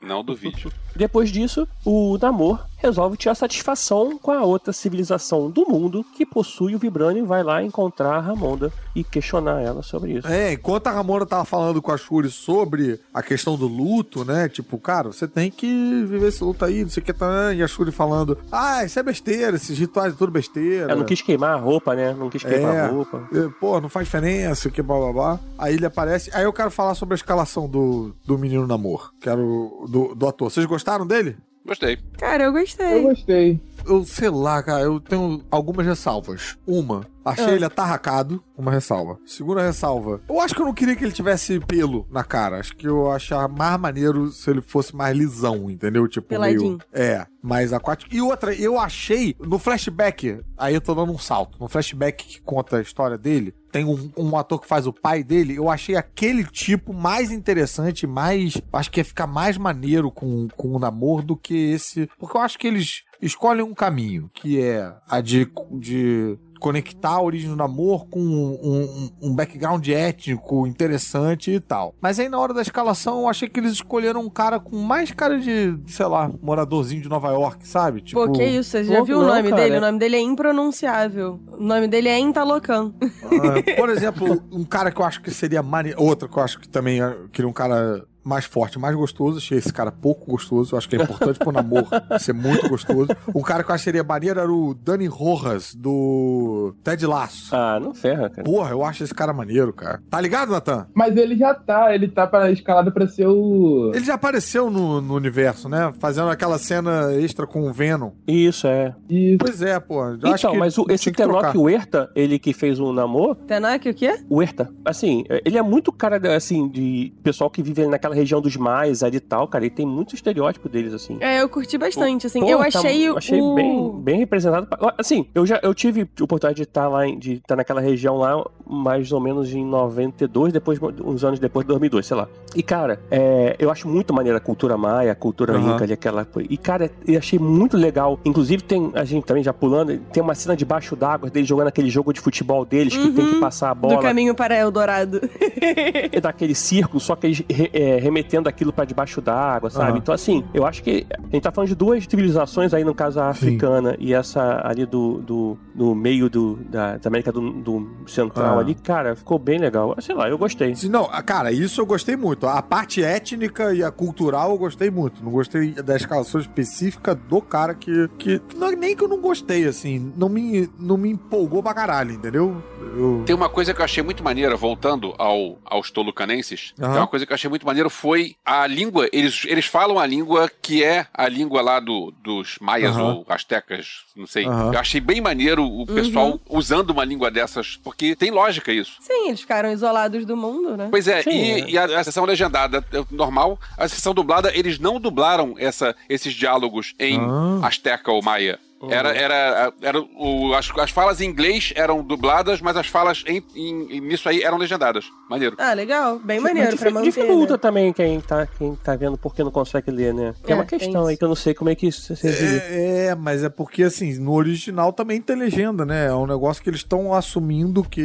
Não duvide. Depois disso, o Namor resolve tirar satisfação com a outra civilização do mundo que possui o Vibranium e vai lá encontrar a Ramonda e questionar ela sobre isso. É, enquanto a Ramona tava falando com a Shuri sobre a questão do luto, né? Tipo, cara, você tem que viver esse luto aí, não sei o que tá. E a Shuri falando, ah, isso é besteira, esses rituais é tudo besteira. Ela não quis queimar a roupa, né? Não quis queimar É. a roupa. É, Pô, não faz diferença, o que blá blá blá. Aí ele aparece. Aí eu quero falar sobre a escalação do, do menino namor. Quero. Do, do ator. Vocês gostaram dele? Gostei. Cara, eu Eu gostei. gostei. Eu sei lá, cara, eu tenho algumas ressalvas. Uma, achei Ah. ele atarracado, uma ressalva. Segunda ressalva, eu acho que eu não queria que ele tivesse pelo na cara. Acho que eu achava mais maneiro se ele fosse mais lisão, entendeu? Tipo, Peladinho. meio. É, mais aquático. E outra, eu achei no flashback, aí eu tô dando um salto. No flashback que conta a história dele, tem um, um ator que faz o pai dele. Eu achei aquele tipo mais interessante, mais. Acho que ia ficar mais maneiro com, com o namoro do que esse. Porque eu acho que eles escolhem um caminho, que é a de, de conectar a origem do namoro com um, um- um background étnico interessante e tal. Mas aí na hora da escalação eu achei que eles escolheram um cara com mais cara de, sei lá, moradorzinho de Nova York, sabe? Tipo, Pô, que isso? Você já viu o nome cara. dele? O nome dele é impronunciável. O nome dele é Intalocan. Ah, por exemplo, um cara que eu acho que seria mane... Outra que eu acho que também ah, queria um cara mais forte, mais gostoso. Achei esse cara pouco gostoso. Eu acho que é importante pro namoro [laughs] ser muito gostoso. Um cara que eu seria maneiro era o Dani Rojas, do Ted Laço. Ah, não ferra, cara. Porra, eu acho esse cara maneiro, cara. Tá ligado, Natan? Mas ele já tá, ele tá pra, escalado pra ser o. Ele já apareceu no, no universo, né? Fazendo aquela cena extra com o Venom. Isso, é. Isso. Pois é, pô. Eu Então, que mas o, esse. Tenoch Huerta, ele que fez o Namor, Tenok, o quê? Huerta, assim, ele é muito cara, assim, de pessoal que vive naquela região dos mais ali e tal, cara. Ele tem muito estereótipo deles, assim. É, eu curti bastante, assim. Pô, eu tá- achei, achei o... bem, bem representado. Assim, eu já eu tive a oportunidade de estar lá, em- de estar naquela região lá, mais ou menos em 92, depois, uns anos depois de 2002, sei lá. E, cara, é, eu acho muito maneira a cultura maia, a cultura Aham. inca ali, aquela... E, cara, eu achei muito legal. Inclusive, tem, a gente também já pulando, tem uma cena debaixo d'água deles jogando aquele jogo de futebol deles, que tem que Uhum. passar a Do bola caminho para Eldorado. [laughs] é daquele círculo, só que eles re- é, remetendo aquilo pra debaixo d'água, sabe? Então, assim, eu acho que a gente tá falando de duas civilizações aí, no caso a africana e essa ali do, do, do meio do, da, da América do, do Central Ah. ali, cara, ficou bem legal. Sei lá, eu gostei. Se Não, ah, cara, isso eu gostei muito. A parte étnica e a cultural eu gostei muito. Não gostei da escalação específica do cara que. que não, nem que eu não gostei, assim. Não me, não me empolgou pra caralho, entendeu? Eu... Tem uma coisa que eu achei muito maneira, voltando ao, aos tolucanenses, Aham. tem uma coisa que eu achei muito maneiro foi a língua, eles, eles falam a língua que é a língua lá do, dos maias Aham. ou astecas, não sei. Aham. Eu achei bem maneiro o pessoal usando uma língua dessas, porque tem lógica isso. Sim, eles ficaram isolados do mundo, né? Pois é, Sim, e, é. e a, a sessão legendada é normal, a sessão dublada, eles não dublaram essa, esses diálogos em Ah. asteca ou maia. Era, era, era o, as, as falas em inglês eram dubladas, mas as falas em, em- nisso aí eram legendadas. Maneiro. Ah, legal. Bem maneiro Mas pra manter, dificulta né? também quem tá, quem tá vendo porque não consegue ler, né? Tem É, uma tem questão isso. aí que eu não sei como é que isso se. É, é, mas é porque, assim, no original também tem legenda, né? É um negócio que eles estão assumindo que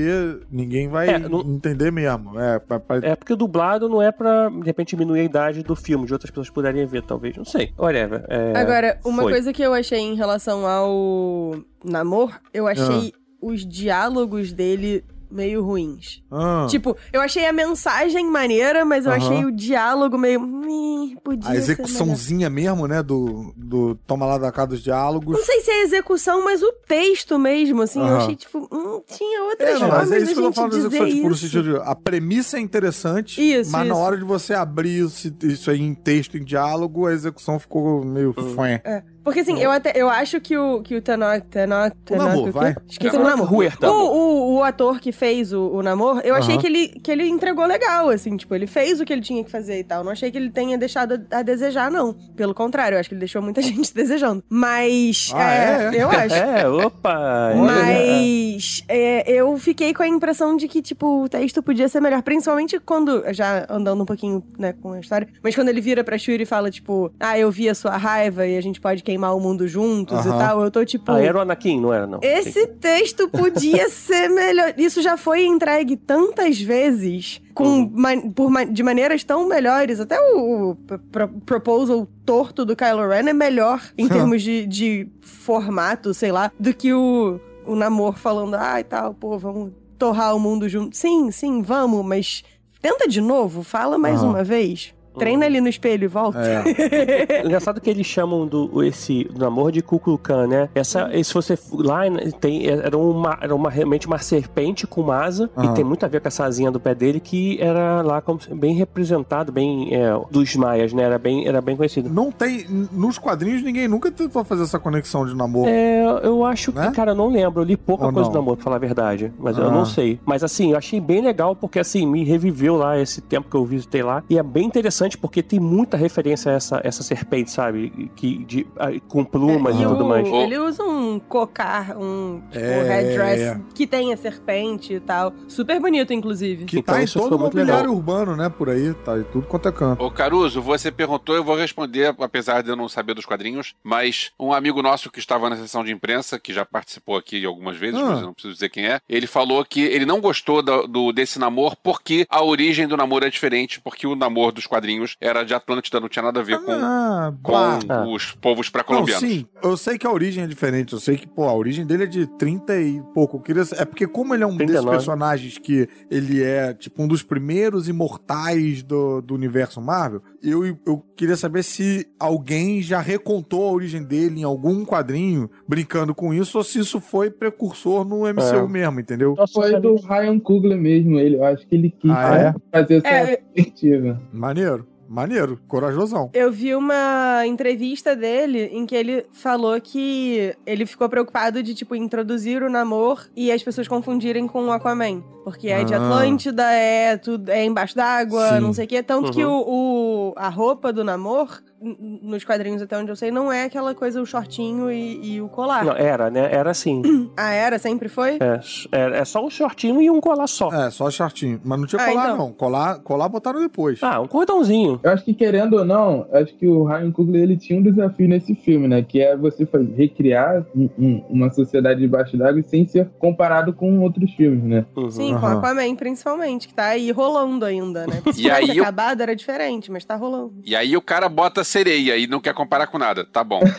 ninguém vai É, não- entender mesmo. É, pra- pra- É porque o dublado não é pra, de repente, diminuir a idade do filme, de outras pessoas puderem ver, talvez. Não sei. Whatever. É, Agora, uma foi. coisa que eu achei em relação ao namor, eu achei os diálogos dele meio ruins. Ah, Tipo, eu achei a mensagem maneira, mas eu Aham. achei o diálogo meio. "Ih, podia a execuçãozinha mesmo, né? Do, do Toma lá da cá dos diálogos. Não sei se é a execução, mas o texto mesmo, assim, eu Aham. achei, tipo, hum, tinha outras É, não, formas mas é isso que eu tô gente falando da execução, tipo, no sentido de, a premissa é interessante, Isso, mas na isso. hora de você abrir isso, isso aí em texto, em diálogo, a execução ficou meio Hum. fã. É. Porque assim, eu até eu acho que o, que o Tanok. Tanok. Tanok namor, o vai. Esqueci o namor. Huerta. O, o, o ator que fez o, o namor, eu achei que ele, que ele entregou legal, assim, tipo, ele fez o que ele tinha que fazer e tal. Não achei que ele tenha deixado a, a desejar, não. Pelo contrário, eu acho que ele deixou muita [laughs] gente desejando. Mas. Ah, é, é? eu [laughs] acho. É, opa! Mas é, eu fiquei com a impressão de que, tipo, o texto podia ser melhor. Principalmente quando, já andando um pouquinho, né, com a história, mas quando ele vira pra Shuri e fala, tipo, ah, eu vi a sua raiva e a gente pode queimar o mundo juntos e tal, eu tô tipo. Ah, era o Anakin, não era, não? Esse texto podia [laughs] ser melhor. Isso já foi entregue tantas vezes, com Uhum. ma- por de maneiras tão melhores. Até o, o pro- proposal torto do Kylo Ren é melhor em termos de, de formato, sei lá, do que o, o namor falando, ah, e tal, pô, vamos torrar o mundo junto. Sim, sim, vamos, mas tenta de novo, fala mais Aham. uma vez. Treina ali no espelho e volta. É. [laughs] Engraçado que eles chamam do esse do namoro de Kukulkan, né? Essa, se você lá né, tem era uma era uma realmente uma serpente com asa Aham. e tem muito a ver com essa asinha do pé dele que era lá como bem representado, bem é, dos maias, né? Era bem era bem conhecido. Não tem. Nos quadrinhos, ninguém nunca tentou fazer essa conexão de namoro. É, eu acho Né? que, cara, eu não lembro. Eu li pouca Ou coisa não? do namoro, pra falar a verdade. Mas eu Ah. não sei. Mas assim, eu achei bem legal porque, assim, me reviveu lá esse tempo que eu visitei lá. E é bem interessante porque tem muita referência a essa, essa serpente, sabe? Que, de, com plumas e, É, E tudo o- mais. Ele usa um cocar, um tipo, É. headdress que tem a serpente e tal. Super bonito, inclusive. Que Então, tá em isso todo o mobiliário legal. urbano, né? Por aí, tá em tudo quanto é canto. Ô Caruso, você perguntou, eu vou responder, apesar de eu não saber dos quadrinhos, mas um amigo nosso que estava na sessão de imprensa, que já participou aqui algumas vezes, Ah. mas eu não preciso dizer quem é, ele falou que ele não gostou do, do- desse namoro porque a origem do namoro é diferente, porque o namoro dos quadrinhos era de Atlântida, não tinha nada a ver com, Ah, com os povos pré-colombianos. sim, eu sei que a origem é diferente. Eu sei que, pô, a origem dele é de 30 e pouco. Queria... É porque, como ele é um desses 39. personagens que ele é, tipo, um dos primeiros imortais do, do universo Marvel, eu, eu queria saber se alguém já recontou a origem dele em algum quadrinho, brincando com isso, ou se isso foi precursor no MCU É. mesmo, entendeu? Foi do Ryan Coogler mesmo, ele. Eu acho que ele quis Ah, é? fazer essa É. perspectiva. Maneiro, maneiro, corajosão. Eu vi uma entrevista dele em que ele falou que ele ficou preocupado de, tipo, introduzir o namor e as pessoas confundirem com o Aquaman. Porque é de Ah. Atlântida, é tudo é embaixo d'água, não sei o quê. Tanto que Uhum. o, o- a roupa do namor, nos quadrinhos até onde eu sei, não é aquela coisa, o shortinho e, e o colar. Não, era, né? Era assim. [clears throat] Ah, era? Sempre foi? É, é, é só um shortinho e um colar só. É, só shortinho. Mas não tinha Ah, colar, então. não. Colar, colar botaram depois. Ah, um cordãozinho. Eu acho que, querendo ou não, acho que o Ryan Coogler ele tinha um desafio nesse filme, né? Que é você faz- recriar um- um- uma sociedade debaixo d'água sem ser comparado com outros filmes, né? Uhum. Sim, com Aham. Aquaman, principalmente, que tá aí rolando ainda, né? [laughs] Se E tivesse eu- acabado, era diferente, mas tá rolando. E aí o cara bota sereia e não quer comparar com nada. Tá bom. [laughs]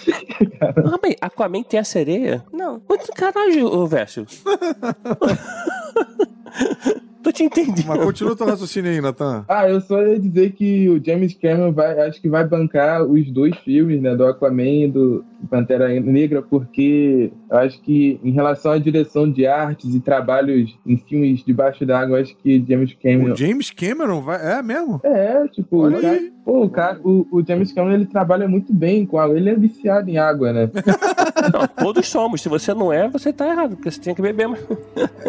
Ah, bem, Aquaman tem a sereia? Não. Mas caralho, ô Vécio. [laughs] Tô te entendendo. Mas continua teu raciocínio aí, Natan. Ah, eu só ia dizer que o James Cameron vai, acho que vai bancar os dois filmes, né? Do Aquaman e do Pantera Negra, porque eu acho que em relação à direção de artes e trabalhos em filmes debaixo d'água, acho que James Cameron O James Cameron vai. É mesmo? É, tipo, Olha o, cara, aí. pô, o, cara, o, o James Cameron ele trabalha muito bem com água. Ele é viciado em água, né? [laughs] Não, todos somos. Se você não é, você tá errado, porque você tem que beber. mas-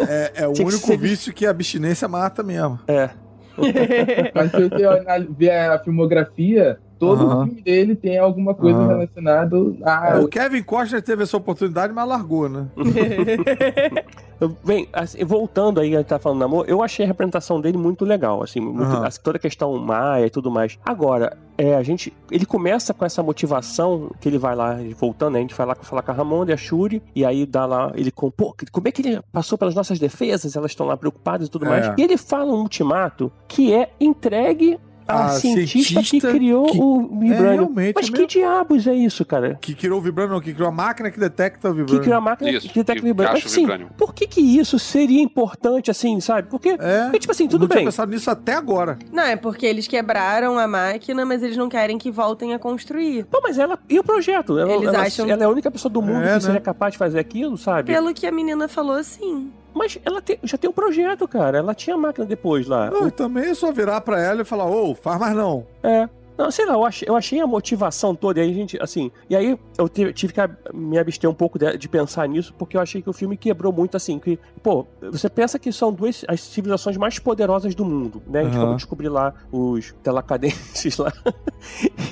É, é o único ser- vício que a abstinência mata mesmo. É. [laughs] Mas se você ver a filmografia, todo Aham. filme dele tem alguma coisa Aham. relacionada a. O Kevin Costner teve essa oportunidade, mas largou, né? [laughs] Bem, assim, voltando aí, a gente tá falando do namoro, eu achei a representação dele muito legal, assim, muito- Aham. assim, toda a questão maia e tudo mais. Agora, é, a gente, ele começa com essa motivação que ele vai lá, voltando, né, a gente vai lá falar com a Ramonda e a Shuri, e aí dá lá, ele com, pô, como é que ele passou pelas nossas defesas, elas estão lá preocupadas e tudo É. mais. E ele fala um ultimato que é entregue a, A cientista, cientista que criou que- o É, Vibranium. realmente. Mas é que mesmo. diabos é isso, cara? Que criou o Vibranium, não, que criou a máquina que detecta o Que Vibranium. criou a máquina Isso, que detecta que o acha Mas, assim, Vibranium. por que que isso seria importante, assim, sabe? Porque, É. porque, tipo assim, tudo não bem. tinha pensado nisso até agora. Não, é porque eles quebraram a máquina, mas eles não querem que voltem a construir. Pô, mas ela. E o projeto? Ela, Eles ela, acham- ela é a única pessoa do mundo É, que né? seria capaz de fazer aquilo, sabe? Pelo que a menina falou, sim. Mas ela tem- já tem um projeto, cara. Ela tinha a máquina depois lá. Não, e também é só virar pra ela e falar, ô, faz mais não. É. Não, sei lá, eu achei, eu achei a motivação toda, e aí, gente, assim, e aí eu tive que me abster um pouco de, de pensar nisso, porque eu achei que o filme quebrou muito, assim, que, pô, você pensa que são duas as civilizações mais poderosas do mundo, né? A gente acabou de descobrir lá os telacadenses lá,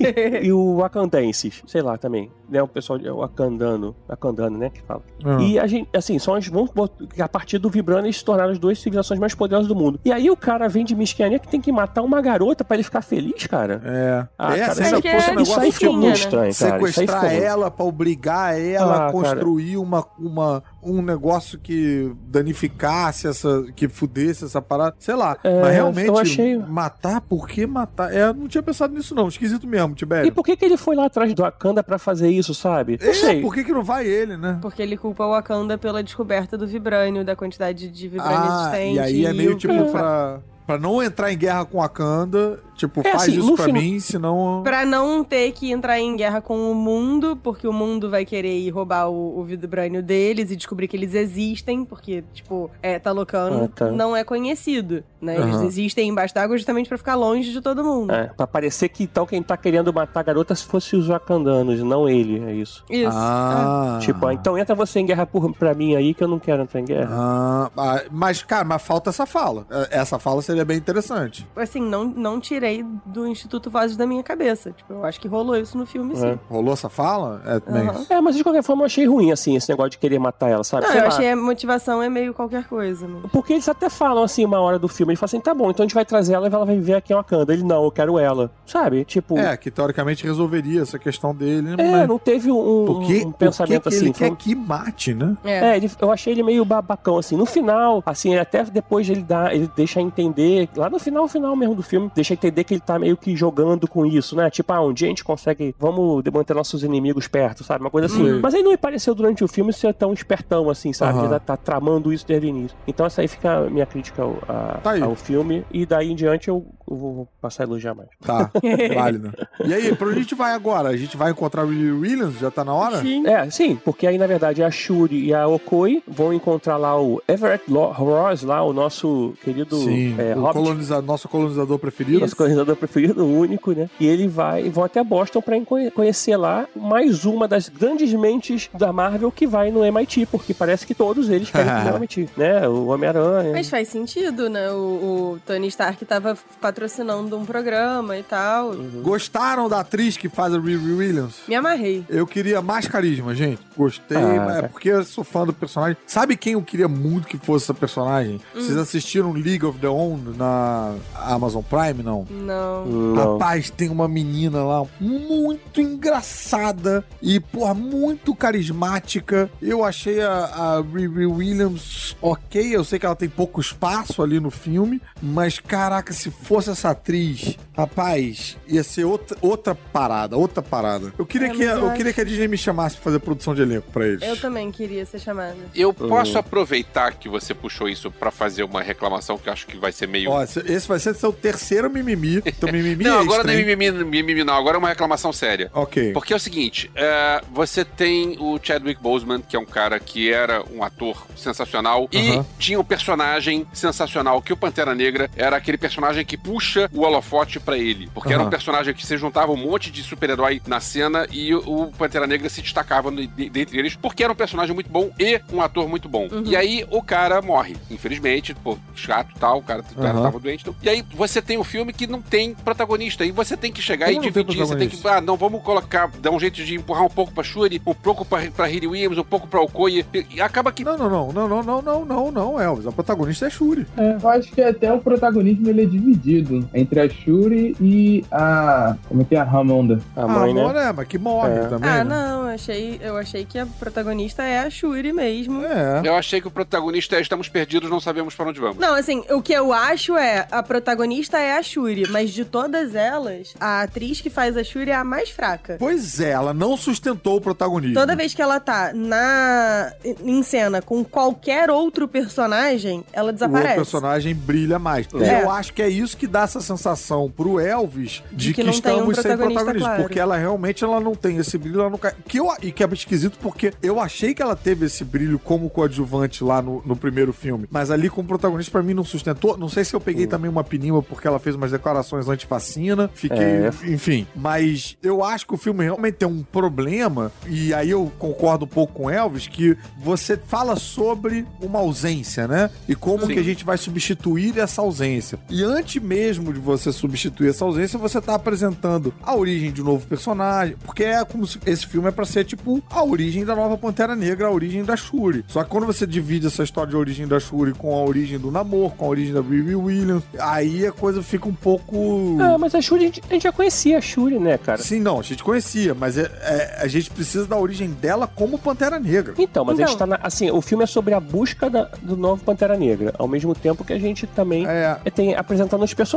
e, [laughs] e o wakandenses, sei lá, também, né? O pessoal, de- o wakandano, wakandano, né, que fala. Ah. E a gente, assim, são as, vamos a partir do Vibranium eles se tornaram as duas civilizações mais poderosas do mundo. E aí o cara vem de mesquinharia que tem que matar uma garota pra ele ficar feliz, cara. É. Ah, é, cara, se ainda fosse um aí negócio tipo muito estranho, sequestrar ela pra obrigar ela Ah, a construir uma, uma, um negócio que danificasse essa, que fudesse essa parada, sei lá. É, Mas realmente, eu achei- matar, por que matar? É, eu não tinha pensado nisso não, esquisito mesmo, E Tibério. por que, que ele foi lá atrás do Wakanda pra fazer isso, sabe? Não É, sei. por que que não vai ele, né? Porque ele culpa o Wakanda pela descoberta do vibrânio, da quantidade de vibrânio Ah, existente. e aí é meio o- tipo pra, pra não entrar em guerra com a Wakanda, tipo, É, faz assim, isso pra final- mim, senão... Pra não ter que entrar em guerra com o mundo, porque o mundo vai querer ir roubar o, o vibrânio deles e descobrir que eles existem, porque, tipo, é, Talocano Ah, tá. não é conhecido, né? Eles Aham. existem embaixo d'água justamente pra ficar longe de todo mundo. É, pra parecer que então quem tá querendo matar a garota se fosse os Wakandanos, não ele, é isso. Isso. Ah. Tipo, ah, então entra você em guerra por, pra mim aí que eu não quero entrar em guerra. Ah, ah, mas, cara, mas falta essa fala. É, Essa fala seria bem interessante. Assim, não, não tirei do Instituto Vozes da minha cabeça. Tipo, eu acho que rolou isso no filme, sim. É. Rolou essa fala? É. Aham. É, mas de qualquer forma eu achei ruim, assim, esse negócio de querer matar ela, sabe? Não, Sei eu lá. achei a motivação é meio qualquer coisa, mas... Porque eles até falam assim, uma hora do filme, eles falam assim, tá bom, então a gente vai trazer ela e ela vai viver aqui em Wakanda. Ele, não, eu quero ela. Sabe? Tipo, É, que teoricamente resolveria essa questão dele, é, mas não teve um, por que, um pensamento que que assim. ele foi- quer que mate, né? É. É, ele- eu achei ele meio babacão, assim. No final, assim, até depois ele dá, ele deixa entender, lá no final, final mesmo do filme, deixa entender que ele tá meio que jogando com isso, né? Tipo, ah, um dia a gente consegue, vamos manter nossos inimigos perto, sabe? Uma coisa assim. Sim. Mas ele não me pareceu durante o filme ser tão espertão, assim, sabe? Aham. Ele tá tramando isso desde o início. Então essa aí fica a minha crítica ao, a- Tá aí. ao filme, e daí em diante eu, eu vou passar a elogiar mais. Tá, [laughs] válido. E aí, pra onde a gente vai agora? A gente vai encontrar o Willie Williams? Já tá na hora? Sim. É, sim, porque aí na verdade a Shuri e a Okoi vão encontrar lá o Everett Ross, lá, o nosso querido Sim, é, o coloniza- nosso colonizador preferido. Nosso colonizador preferido, o único, né? E ele vai, vão até Boston pra conhecer lá mais uma das grandes mentes da Marvel que vai no MIT, porque parece que todos eles querem ir no MIT, né? O Homem-Aranha. Mas faz sentido, né? O, o Tony Stark tava patrocinando um programa e tal. Gostaram da atriz que faz a Riri Williams? Me amarrei. Eu queria mais carisma, gente. Gostei, Ah, mas é porque eu sou fã do personagem. Sabe quem eu queria muito que fosse essa personagem? Vocês assistiram League of Their Own na Amazon Prime, não? Não. Não. Rapaz, tem uma menina lá muito engraçada e, porra, muito carismática. Eu achei a, a Riri Williams ok. Eu sei que ela tem pouco espaço ali no filme, mas caraca, se fosse essa atriz, rapaz, ia ser outra, outra parada, outra parada. Eu queria, É, que, mas eu queria que a Disney me chamasse pra fazer produção de elenco pra eles. Eu também queria ser chamada. Eu posso aproveitar que você puxou isso pra fazer uma reclamação que eu acho que vai ser meio. Ó, esse vai ser seu terceiro mimimi. [laughs] Teu mimimi não, extra, agora não é mimimi, mimimi, não. Agora é uma reclamação séria. Ok. Porque é o seguinte, é, você tem o Chadwick Boseman, que é um cara que era um ator sensacional, e Aham. tinha um personagem sensacional, que o Pantera Negra era aquele personagem que puxa o holofote pra ele. Porque era um personagem que se juntava um monte de super-herói na cena e o o Pantera Negra se destacava no- de- dentre eles, porque era um personagem muito bom e um ator muito bom. E aí o cara morre, infelizmente, pô, chato e tal, o cara, o cara Aham. tava doente. então- E aí você tem um filme que não tem protagonista, e você tem que chegar Como e dividir, você tem que ah, não, vamos colocar, dar um jeito de empurrar um pouco pra Shuri, um pouco pra, pra Williams, um pouco pra Okoye, e, e acaba que... Não, não, não, não, não, não, não, não, não, Elvis. A protagonista é Shuri. Eu acho que até o protagonismo ele é dividido entre a Shuri e a. Como é que é? A Ramonda. A mãe, amor, né? é, mas que morre É. também. Ah, né? não, eu achei, eu achei que a protagonista é a Shuri mesmo. É. Eu achei que o protagonista é estamos perdidos, não sabemos pra onde vamos. Não, assim, o que eu acho é a protagonista é a Shuri, mas de todas elas, a atriz que faz a Shuri é a mais fraca. Pois é, ela não sustentou o protagonismo. Toda vez que ela tá na em cena com qualquer outro personagem, ela o desaparece. personagem brilha mais. É. eu acho que é isso que dá essa sensação pro Elvis de, De que que, tem um estamos sem protagonista protagonismo. claro. Porque ela realmente ela não tem esse brilho, ela não cai. Que eu, e que é esquisito porque eu achei que ela teve esse brilho como coadjuvante lá no, no primeiro filme. Mas ali como protagonista, pra mim, não sustentou. Não sei se eu peguei também uma pinima porque ela fez umas declarações anti-vacina. Fiquei. É. Enfim. Mas eu acho que o filme realmente tem um problema. E aí eu concordo um pouco com o Elvis que você fala sobre uma ausência, né? E como Sim. que a gente vai substituir essa ausência. E antes mesmo de você substituir essa ausência, você tá apresentando a origem de um novo personagem, porque é como se esse filme é pra ser tipo a origem da nova Pantera Negra, a origem da Shuri. Só que quando você divide essa história de origem da Shuri com a origem do namoro, com a origem da Riri Williams, aí a coisa fica um pouco Ah, mas a Shuri, a gente, a gente já conhecia a Shuri, né, cara? Sim, não, a gente conhecia, mas é- é- a gente precisa da origem dela como Pantera Negra. Então, mas a gente Então. tá na, assim, o filme é sobre a busca da- do novo Pantera Negra, ao mesmo tempo que a gente também é, tem apresentando os personagens.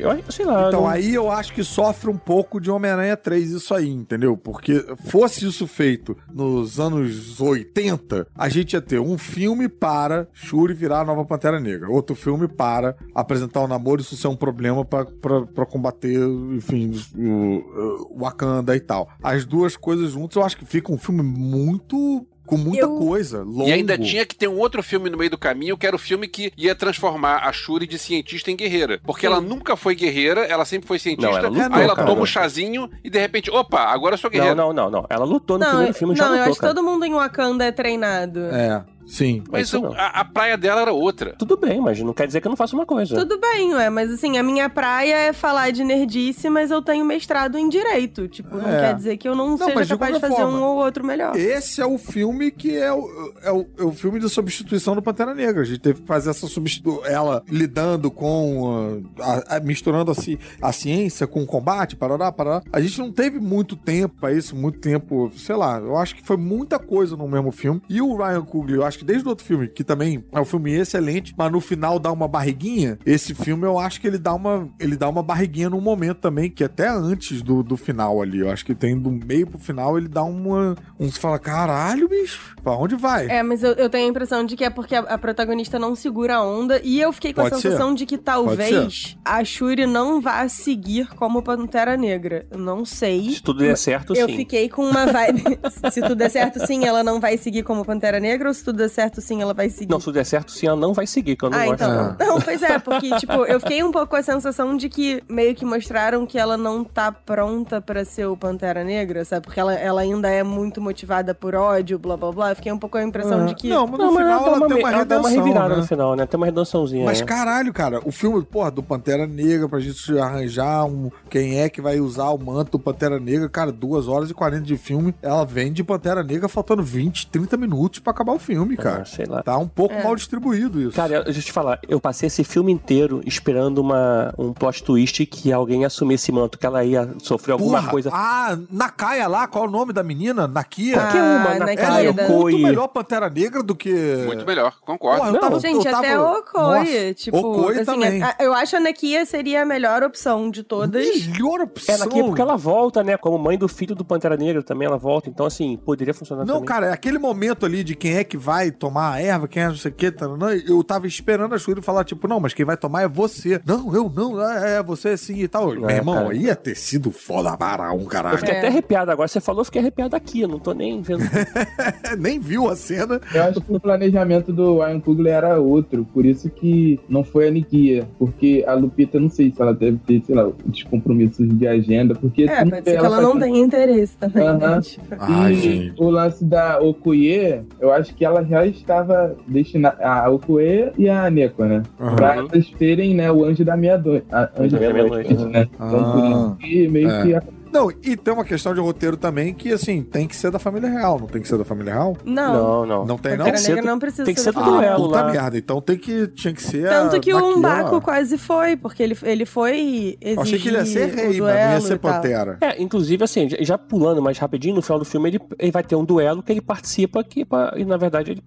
Eu acho- sei lá. Então não- aí eu acho que sofre um pouco de Homem-Aranha 3 isso aí, entendeu? Porque fosse isso feito nos anos 80, a gente ia ter um filme para Shuri virar a nova Pantera Negra, outro filme para apresentar o namoro, isso ser um problema pra combater, enfim, o, o Wakanda e tal. As duas coisas juntas, eu acho que fica um filme muito com muita Eu- coisa, longo. E ainda tinha que ter um outro filme no meio do caminho, que era o filme que ia transformar a Shuri de cientista em guerreira. Porque ela nunca foi guerreira, ela sempre foi cientista. Não, ela lutou, aí ela cara. toma o chazinho e de repente, opa, agora eu sou guerreira. Não, não, não, não. Ela lutou no Não, primeiro filme, já não, eu lutou, acho que todo mundo em Wakanda é treinado. É, sim. Mas não. a, a praia dela era outra. Tudo bem, mas não quer dizer que eu não faço uma coisa. Tudo bem, ué, mas assim, a minha praia é falar de nerdice, mas eu tenho mestrado em direito. Tipo, não É. quer dizer que eu não, Não, seja capaz de fazer forma, um ou outro melhor. Esse é o filme que é o, é o, é o filme de substituição do Pantera Negra. A gente teve que fazer essa substituição. Ela lidando com. uh, a- a- misturando a, ci- a ciência com o combate, parará, parará. A gente não teve muito tempo pra isso, muito tempo. Sei lá, eu acho que foi muita coisa no mesmo filme. E o Ryan Coogler, eu acho que desde o outro filme, que também é um filme excelente, mas no final dá uma barriguinha. Esse filme eu acho que ele dá uma, ele dá uma barriguinha num momento também, que até antes do, do final ali. Eu acho que tem do meio pro final ele dá uma. Um, você fala, caralho, bicho, pra onde vai? É, mas eu, eu tenho a impressão de que é porque a, a protagonista não segura a onda. E eu fiquei com Pode a sensação de que talvez a Shuri não vá seguir como Pantera Negra. Eu não sei. Se tudo der certo, Eu sim. fiquei com uma vibe. [laughs] se tudo der certo, sim, ela não vai seguir como Pantera Negra, ou se tudo der certo sim, ela vai seguir. Não, se der certo, sim, ela não vai seguir, que eu não Ah, gosto. então. Não, pois é, porque, [laughs] tipo, eu fiquei um pouco com a sensação de que meio que mostraram que ela não tá pronta pra ser o Pantera Negra, sabe? Porque ela, ela ainda é muito motivada por ódio, blá blá blá. Eu fiquei um pouco com a impressão Ah, de que. Não, mas no Não, mas final ela, uma, tem uma ela dá uma redenção, revirada né? no final, né? Tem uma redençãozinha. Mas né? caralho, cara, o filme, porra, do Pantera Negra, pra gente arranjar um. Quem é que vai usar o manto do Pantera Negra, cara, 2 horas e 40 de filme. Ela vem de Pantera Negra faltando 20, 30 minutos pra acabar o filme, cara. Ah, sei lá. Tá um pouco É. mal distribuído isso. Cara, deixa eu te falar, eu passei esse filme inteiro esperando uma, um plot twist que alguém assumisse esse manto, que ela ia sofrer alguma Porra, coisa. Ah, Nakaya lá, qual é o nome da menina? Nakia? Qualquer uma, Ah, na naquele Ela é muito melhor Pantera Negra do que. Muito melhor, concordo. Porra, eu Não, tava, Gente, eu tava... até o Okoi, tipo, Okoi assim, também. eu acho a Nakia seria a melhor opção de todas. Melhor opção. É porque ela volta, né? Como mãe do filho do Pantera Negra também, ela volta. Então, assim, poderia funcionar Não, também. cara, é aquele momento ali de quem é que vai tomar a erva, quem é não sei o que, tá, não, eu tava esperando a Shuri falar, tipo, não, mas quem vai tomar é você. Não, eu não, é, é você sim e tal. Meu irmão, cara. ia ter sido foda para um Eu caralho. fiquei É. até arrepiado agora. Você falou, eu fiquei arrepiado aqui. Eu não tô nem vendo. [laughs] Nem viu a cena. Eu acho que o planejamento do Ryan Coogler era outro, por isso que não foi a Nikia, porque a Lupita, não sei se ela deve ter, sei lá, os compromissos de agenda, porque... É, pode ser que ela não tenha interesse também. né? Aham. Tipo, Ai, e gente. o lance da Okuye, eu acho que ela já estava destinada. A Okuye e a Neko, né? Aham. Pra elas terem, né, o anjo da meia-noite. Anjo da meia-noite, né? Então, por Ah. isso que meio É. que. Não, e tem uma questão de roteiro também que, assim, tem que ser da família real, não tem que ser da família real? Não. Não, não. Não tem, não? Pantera Tem que ser Negra do- não precisa tem que ser do Ah, duelo puta lá. merda. Então tem que, tinha que ser Tanto a que o Umbaco lá. quase foi, porque ele, ele foi exigir Eu achei que ele ia ser rei, mas não duelo ia ser. Pantera. É, inclusive, assim, já- pulando mais rapidinho, no final do filme, ele, ele vai ter um duelo que ele participa que, pra- e na verdade, ele,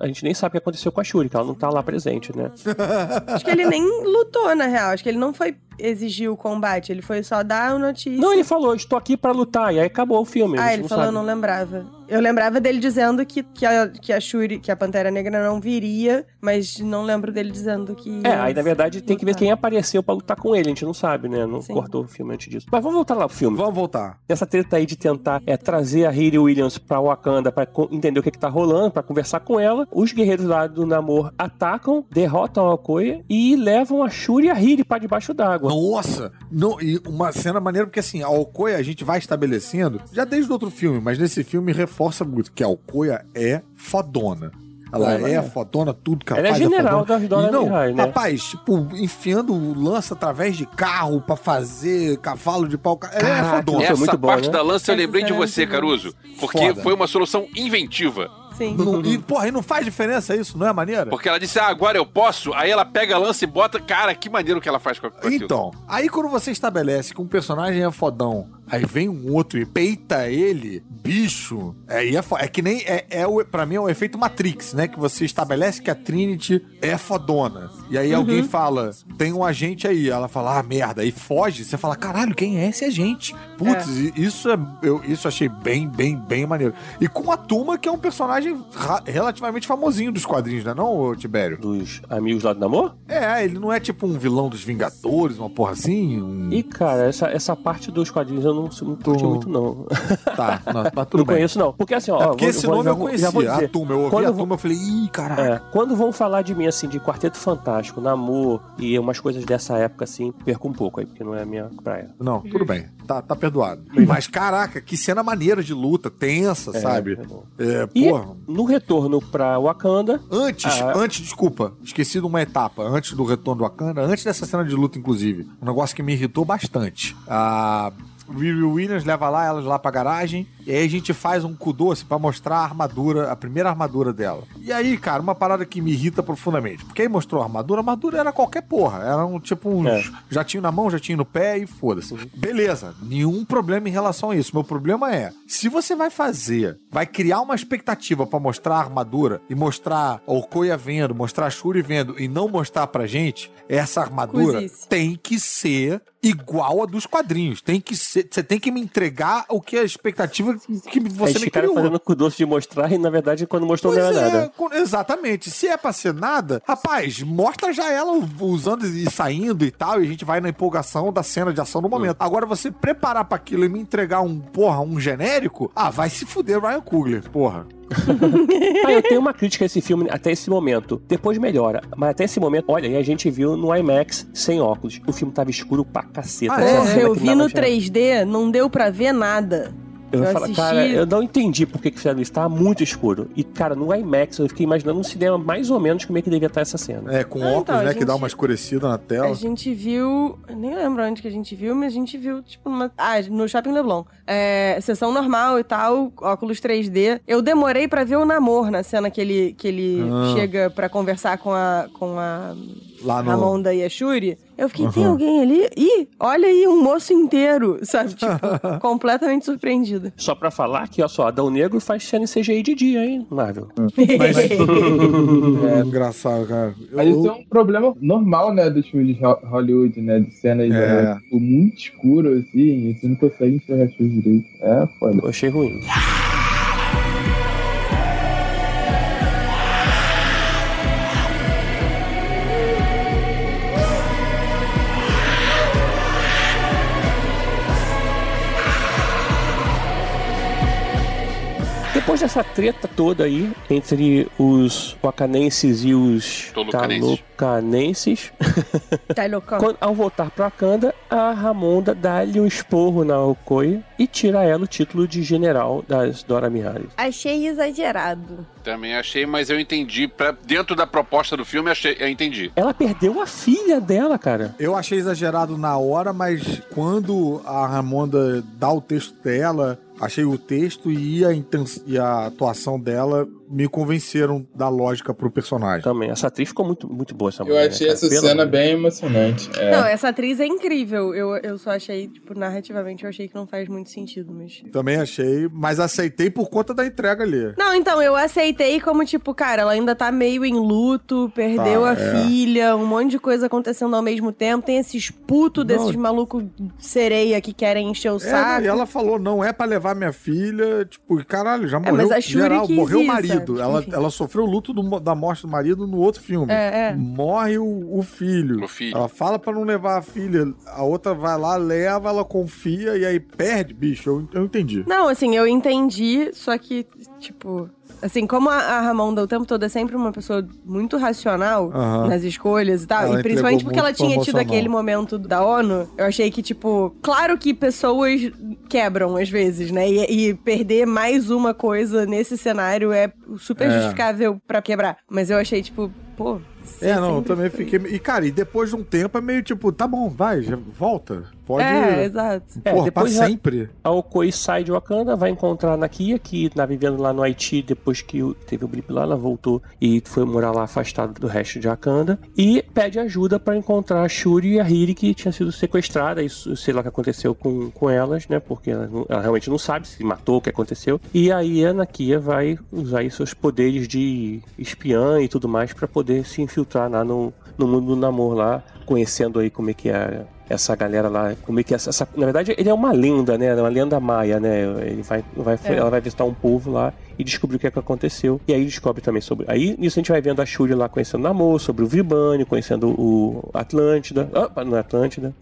a gente nem sabe o que aconteceu com a Shuri, que ela não tá lá presente, né? [laughs] Acho que ele nem lutou, na real. Acho que ele não foi exigir o combate, ele foi só dar a notícia. Não, ele falou, estou aqui pra lutar, e aí acabou o filme. Ah, ele falou, eu sabe. não lembrava. Eu lembrava dele dizendo que, que, a, que a Shuri, que a Pantera Negra não viria, mas não lembro dele dizendo que. É, aí na verdade tem que ver quem apareceu pra lutar com ele, a gente não sabe, né? Não Sim. cortou o filme antes disso. Mas vamos voltar lá pro filme. Vamos voltar. Essa treta aí de tentar é, trazer a Riri Williams pra Wakanda pra entender o que, que tá rolando, pra conversar com ela. Os guerreiros lá do Namor atacam, derrotam a Okoye e levam a Shuri e a Riri pra debaixo d'água. Nossa! Não, e uma cena maneira, porque assim, a Okoya a gente vai estabelecendo, já desde o outro filme, mas nesse filme reforça muito que a Okoya é fodona. Ela Ela é, é. fodona, tudo que ela Ela é faz general fodona. das Dora E não, Mirai, né? Rapaz, tipo, enfiando lança através de carro pra fazer cavalo de pau. Ela é Caraca, fodona. É Essa muito bom, parte né? da lança eu Essa lembrei de é você. Caruso. Porque Foda. foi uma solução inventiva. Sim. Não- e, porra, e não faz diferença isso, não é maneira? Porque ela disse, ah, agora eu posso. Aí ela pega a lança e bota. Cara, que maneiro que ela faz com com aquilo. Então, aí quando você estabelece que um personagem é fodão, aí vem um outro e peita ele, bicho, aí é, fo- é que nem, é, é o, pra mim é o efeito Matrix, né? Que você estabelece que a Trinity é fodona. E aí alguém fala, tem um agente aí, ela fala, ah, merda, aí foge, você fala, caralho, quem é esse agente? Putz, e isso é, eu, isso eu achei bem, bem, bem maneiro. E com a Tuma, que é um personagem relativamente famosinho dos quadrinhos, né não, ô, Tibério? Dos amigos lá do Namor? É, ele não é tipo um vilão dos Vingadores, uma porra assim? Um... E, cara, essa, essa parte dos quadrinhos eu não, não curti Tu- muito, não. [laughs] Tá, não, mas tudo [laughs] não bem. conheço, não. Porque assim, ó. É porque vou- esse vou- nome já eu conhecia, dizer. a turma. Eu ouvi Quando a vou- eu falei, ih, caraca. É, quando vão falar de mim, assim, de Quarteto Fantástico, Namor e umas coisas dessa época, assim, perco um pouco aí, porque não é a minha praia. Não, tudo bem. Tá, tá perdoado. Mas, caraca, que cena maneira de luta, tensa, É, sabe? é. É, E porra. no retorno pra Wakanda, Antes, Ah. antes, desculpa, esqueci de uma etapa, antes do retorno do Wakanda, antes dessa cena de luta, inclusive, um negócio que me irritou bastante. A Riri Williams leva lá, elas lá pra garagem, e aí a gente faz um cu doce pra mostrar a armadura, a primeira armadura dela. E aí, cara, uma parada que me irrita profundamente, porque aí mostrou a armadura, a armadura era qualquer porra, era um tipo uns É. jatinho na mão, jatinho no pé e foda-se. Beleza, nenhum problema em relação a isso. Meu problema é, se você vai fazer, vai criar uma expectativa pra mostrar a armadura e mostrar a Okoya vendo, mostrar a Shuri vendo e não mostrar pra gente, essa armadura tem que ser igual a dos quadrinhos. Tem que ser, você tem que me entregar o que a expectativa que você me criou. fazendo cu doce de mostrar e, na verdade, quando mostrou Pois não era é, nada. com- exatamente. Se é pra ser nada, rapaz, mostra já ela usando e saindo e tal, e a gente vai na empolgação da cena de ação no momento. Agora, você preparar pra aquilo e me entregar um, porra, um genérico, ah, vai se fuder Ryan Coogler, porra. Ah, eu tenho uma crítica a esse filme até esse momento. Depois melhora. Mas até esse momento, olha, e a gente viu no IMAX sem óculos. O filme tava escuro pra caceta. Ah, é? eu vi no dava enxergar. 3D, não deu pra ver nada. Eu, Eu falo, assisti- cara, eu não entendi por que que fizeram isso. Tava muito escuro. E, cara, no IMAX eu fiquei imaginando um cinema mais ou menos como é que devia estar essa cena. É, com Ah, óculos, então, né? Que dá gente- uma escurecida na tela. A gente viu. eu Nem lembro onde que a gente viu, mas a gente viu, tipo, numa. Ah, no Shopping Leblon. É, sessão normal e tal, óculos 3D. Eu demorei pra ver o namoro na cena que ele, que ele Ah. chega pra conversar com a, com a Lá no. Ramonda e a Shuri. Eu fiquei, tem Aham. alguém ali? Ih, olha aí, um moço inteiro, [laughs] sabe? Tipo, [laughs] completamente surpreendida. Só pra falar que, ó só, Adão Negro faz cena em CGI de dia, hein, Marvel? [laughs] É engraçado, cara. Mas isso é um problema normal, né, dos filmes de Ho- Hollywood, né? De cenas É. né, tipo, muito escuro, assim, e você não consegue enxergar as coisas direito. É foda. Eu achei ruim. Depois dessa treta toda aí, entre os wakanenses e os talocanenses, Tá [laughs] quando- ao voltar pra Wakanda, a Ramonda dá-lhe um esporro na Okoye e tira a ela o título de general das Dora Mihares. Achei exagerado. Também achei, mas eu entendi. Pra, dentro da proposta do filme, achei, eu entendi. Ela perdeu a filha dela, cara. Eu achei exagerado na hora, mas quando a Ramonda dá o texto dela, achei o texto e a, e a atuação dela me convenceram da lógica pro personagem. Também. Essa atriz ficou muito, muito boa, essa Eu mulher, achei cara. essa Pelo cena amor bem emocionante. É. Não, essa atriz é incrível. Eu, eu só achei, tipo, narrativamente, eu achei que não faz muito sentido, mas. Também achei, mas aceitei por conta da entrega ali. Não, então, eu aceitei como, tipo, cara, ela ainda tá meio em luto, perdeu Tá, a é. filha, um monte de coisa acontecendo ao mesmo tempo. Tem esses putos Não. desses malucos sereia que querem encher o É, saco. e ela falou, não é pra levar minha filha, tipo, caralho, já É, morreu mas a Shuri geral, morreu o isso, marido. Ela, Enfim. ela sofreu o luto do- da morte do marido no outro filme. É, é. Morre o, o filho. O filho. Ela fala pra não levar a filha, a outra vai lá, leva, ela confia e aí perde, bicho. Eu, eu entendi. Não, assim, eu entendi, só que, tipo. Assim, como a, a Ramonda o tempo todo é sempre uma pessoa muito racional nas escolhas e tal, Ela e principalmente porque ela tinha tido aquele momento da ONU, eu achei que, tipo, claro que pessoas quebram às vezes, né? E, e perder mais uma coisa nesse cenário é super É. justificável pra quebrar. Mas eu achei, tipo, pô. É, não, eu também foi- fiquei. E, cara, e depois de um tempo é meio tipo, tá bom, vai, já volta. Pode. É, exato. É, Porra, pra depois já- sempre. A Okoi sai de Wakanda, vai encontrar a Nakia, que tá vivendo lá no Haiti depois que teve o blip lá, ela voltou e foi morar lá afastada do resto de Wakanda. E pede ajuda pra encontrar a Shuri e a Hiri, que tinha sido sequestrada. Isso, sei lá o que aconteceu com, com elas, né? Porque ela, ela realmente não sabe se matou, o que aconteceu. E aí a Nakia vai usar aí seus poderes de espiã e tudo mais pra poder se infiltrar lá no, no mundo do namoro lá, conhecendo aí como é que é essa galera lá, como é que é essa, essa- na verdade ele é uma lenda, né, uma lenda maia, né, ele vai, vai É. ela vai visitar um povo lá e descobrir o que é que aconteceu, e aí descobre também sobre, aí nisso a gente vai vendo a Shuri lá conhecendo o Namor, sobre o Vibane, conhecendo o Atlântida, opa, não é Atlântida,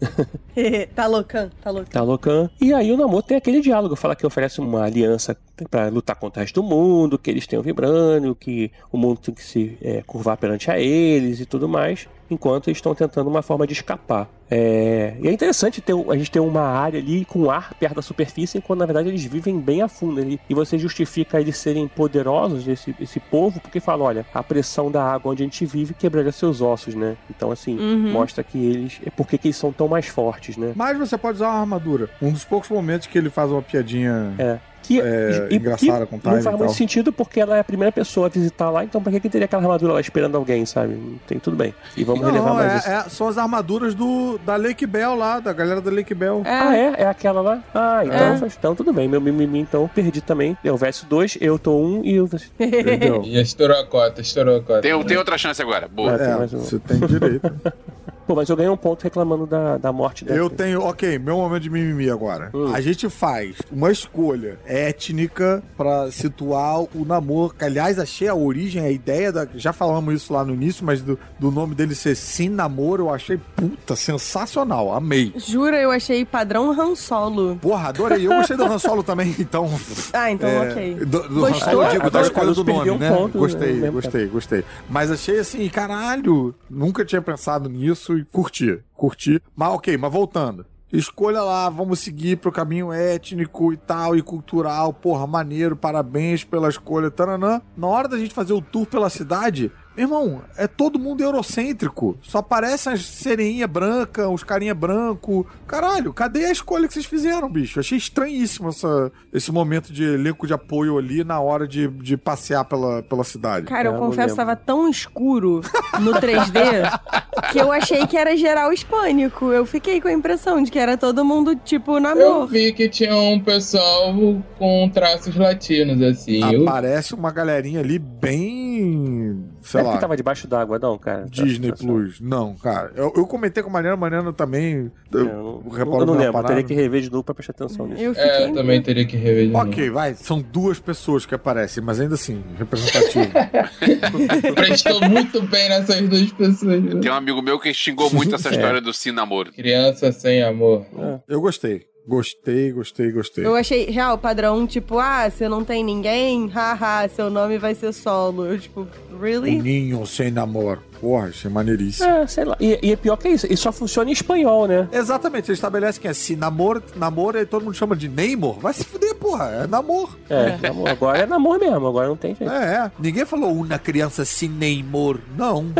[laughs] tá loucão, tá loucão. Talocan. E aí o Namor tem aquele diálogo, fala que oferece uma aliança pra lutar contra o resto do mundo, que eles têm o Vibrânio, que o mundo tem que se é, curvar perante a eles e tudo mais, enquanto eles estão tentando uma forma de escapar. É, E é interessante ter, a gente ter uma área ali com ar perto da superfície, enquanto na verdade eles vivem bem a fundo. ali. E você justifica eles serem poderosos, esse, esse povo, porque fala, olha, a pressão da água onde a gente vive quebraria seus ossos, né? Então assim, Uhum. mostra que eles... É porque que eles são tão mais fortes, né? Mas você pode usar uma armadura. Um dos poucos momentos que ele faz uma piadinha. É. Que, É, engraçada com Não faz e muito sentido porque ela é a primeira pessoa a visitar lá, então pra que, que teria aquela armadura lá esperando alguém, sabe? Tem tudo bem. E vamos relevar Não, mais é, isso. é- são as armaduras do, da Lake Bell lá, da galera da Lake Bell. Ah, é? É aquela lá? Ah, então, É. faz- então tudo bem. Meu mimimi, então, perdi também. Eu verso 2, eu tô 1 um, e eu. Entendeu? [laughs] E estourou a cota, estourou a cota. Tem, tem outra chance agora. Boa. Ah, tem É, mais um. você tem direito. [laughs] Pô, mas eu ganhei um ponto reclamando da, da morte dela. Eu tenho, ok, meu momento de mimimi agora. Hum. A gente faz uma escolha étnica pra situar o namoro. Que, aliás, achei a origem, a ideia da. Já falamos isso lá no início, mas do, do nome dele ser Sim Namoro, eu achei puta, sensacional. Amei. Jura, eu achei padrão Han Solo. Porra, adorei. Eu gostei do Han Solo também, [laughs] então. Ah, então É, ok. Do, do Han Gostou? Solo, eu digo, da escolha do nome, um né? ponto, gostei, né? gostei, gostei. Mas achei assim, caralho, nunca tinha pensado nisso e curti, curti. Mas ok, mas voltando. Escolha lá, vamos seguir pro caminho étnico e tal, e cultural. Porra, maneiro, parabéns pela escolha. Taranã. Na hora da gente fazer o tour pela cidade, meu irmão, é todo mundo eurocêntrico. Só aparecem as sereinha branca, os carinha branco. Caralho, cadê a escolha que vocês fizeram, bicho? Achei estranhíssimo essa, esse momento de elenco de apoio ali na hora de, de passear pela, pela cidade. Cara, eu É, eu confesso que tava tão escuro no 3D [laughs] que eu achei que era geral hispânico. Eu fiquei com a impressão de que era todo mundo, tipo, Eu namoro. vi que tinha um pessoal com traços latinos, assim. Eu- Aparece uma galerinha ali bem. Sei é porque lá. tava debaixo d'água, não, cara. Disney situação. Plus. Não, cara. Eu, eu comentei com a Mariana, a Mariana também. É, Eu, Eu não, reparou eu não lembro, parada? teria que rever de novo pra prestar atenção nisso. Eu fiquei. É, eu também teria que rever de novo. Ok, vai. São duas pessoas que aparecem, mas ainda assim, representativo. [laughs] Prestou muito bem nessas duas pessoas. né? Tem um amigo meu que xingou muito essa [laughs] É. história do sim namoro. Criança sem amor. eu gostei. Gostei, gostei, gostei. Eu achei real padrão, tipo, ah, você não tem ninguém, haha, seu nome vai ser solo. Eu, tipo, really? Ninho sem namoro. Porra, achei maneiríssimo. É, sei lá. E, e é pior que isso. E só funciona em espanhol, né? Exatamente, você estabelece que é se namoro, namoro, aí todo mundo chama de Neymar. Vai se fuder, porra. É namoro. É, namoro. agora é namoro mesmo, agora não tem jeito. É, é. Ninguém falou uma criança sem Neymar. Não. [laughs]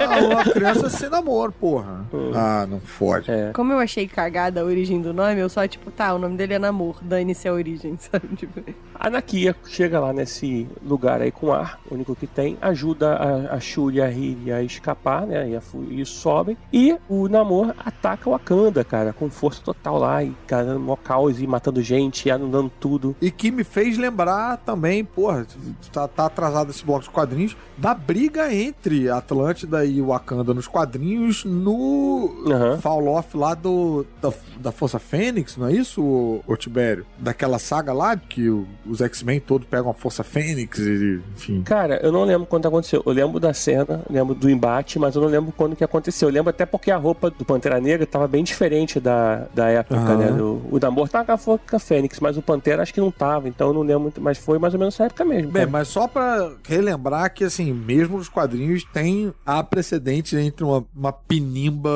ah, uma criança sem namoro, porra. Ah, não fode. É. Como eu achei cagada a origem do nome, eu só, tipo, tá, o nome dele é Namor, dane-se a origem, [laughs] sabe? Tipo, A Nakia chega lá nesse lugar aí com ar, o único que tem, ajuda a, a Shuri e a Riri a escapar, né? E, a, e sobem. E o Namor ataca o Wakanda, cara, com força total lá, e cara, mó caos e matando gente, e anulando tudo. E que me fez lembrar também, porra, tá, tá atrasado esse bloco de quadrinhos, da briga entre Atlântida e Wakanda nos quadrinhos no Aham. Fall Off lá do, da, da Força Fênix, não é isso, ô, ô Tibério? Daquela saga lá que o- os X-Men todos pegam a Força Fênix e, enfim. Cara, eu não lembro quando aconteceu. Eu lembro da cena, lembro do embate, mas eu não lembro quando que aconteceu. Eu lembro até porque a roupa do Pantera Negra tava bem diferente da, da época, Aham. né? Do- o Namor tava com a Fênix, mas o Pantera acho que não tava, então eu não lembro muito, mas foi mais ou menos essa época mesmo. Bem, cara. mas só pra relembrar que, assim, mesmo nos quadrinhos tem há precedente entre uma, uma pinimba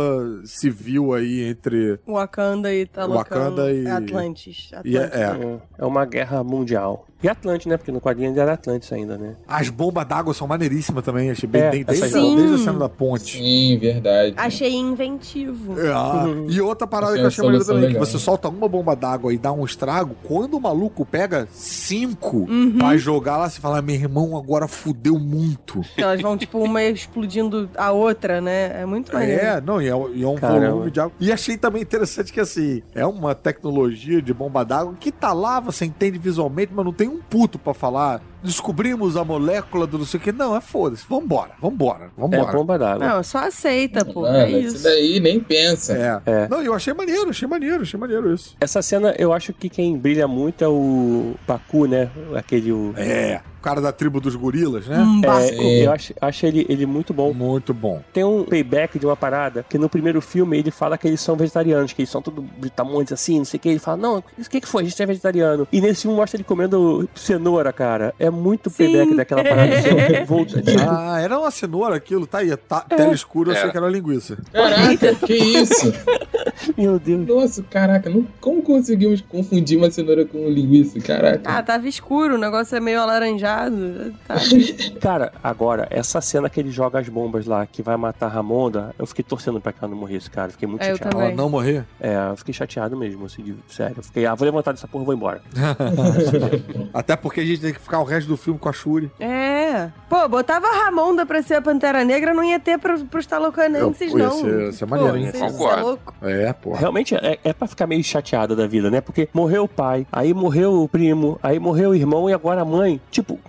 civil aí entre Wakanda e Talocan. Wakanda e- Atlantis. e é, Atlantis. é. É, é uma guerra mundial. E Atlante, né? Porque no quadrinho ainda era Atlantis ainda, né? As bombas d'água são maneiríssimas também, achei bem, É, essas desde, bombas. desde a cena da ponte. Sim, verdade. Achei inventivo. É, ah, E outra parada Achei que eu achei maneira também, que legal. você solta uma bomba d'água e dá um estrago, quando o maluco pega cinco Uhum. pra jogar lá, você fala, meu irmão, agora fudeu muito. Elas vão, tipo, uma explodindo a outra, né? É muito maneiro. É, não, e é, e é um Caramba. volume de água. E achei também interessante que, assim, é uma tecnologia de bomba d'água que tá lá, você entende visualmente, mas não tem um puto pra falar. Descobrimos a molécula do não sei o que. Não, é foda-se. Vambora, vambora, É vambora. bomba d'água. Não, só aceita, pô. Mano, é isso isso. daí nem pensa. É. É. Não, eu achei maneiro, achei maneiro, achei maneiro isso. Essa cena, eu acho que quem brilha muito é o Baku, né? Aquele. O... É. O cara da tribo dos gorilas, né? Um É, Sim. eu acho, acho ele, ele muito bom. Muito bom. Tem um payback de uma parada que no primeiro filme ele fala que eles são vegetarianos, que eles são tudo britamontes assim, não sei o que. Ele fala, não, o que, que foi? A gente é vegetariano. E nesse filme mostra ele comendo cenoura, cara. É muito Sim. payback daquela parada. assim, eu vou- tipo, Ah, era uma cenoura aquilo, tá aí. Tá, tela escura, eu É. achei que era linguiça. Caraca, [laughs] que isso? [laughs] meu Deus. Nossa, caraca, não- como conseguimos confundir uma cenoura com linguiça? Caraca. Ah, tava escuro, o negócio é meio alaranjado. Tá. [laughs] Cara, agora, essa cena que ele joga as bombas lá, que vai matar a Ramonda, eu fiquei torcendo pra que ela não morresse, cara. Fiquei muito É, chateado. Ela não morrer? É, eu fiquei chateado mesmo, assim, de- sério. Eu fiquei, ah, vou levantar dessa porra e vou embora. [laughs] Até porque a gente tem que ficar o resto do filme com a Shuri. É. Pô, botava a Ramonda pra ser a Pantera Negra, não ia ter pro, pros talocanenses, não. ser- ia ser maneiro, Pô, hein? é. É, É, porra. Realmente é, é pra ficar meio chateada da vida, né? Porque morreu o pai, aí morreu o primo, aí morreu o irmão e agora a mãe. Tipo, né,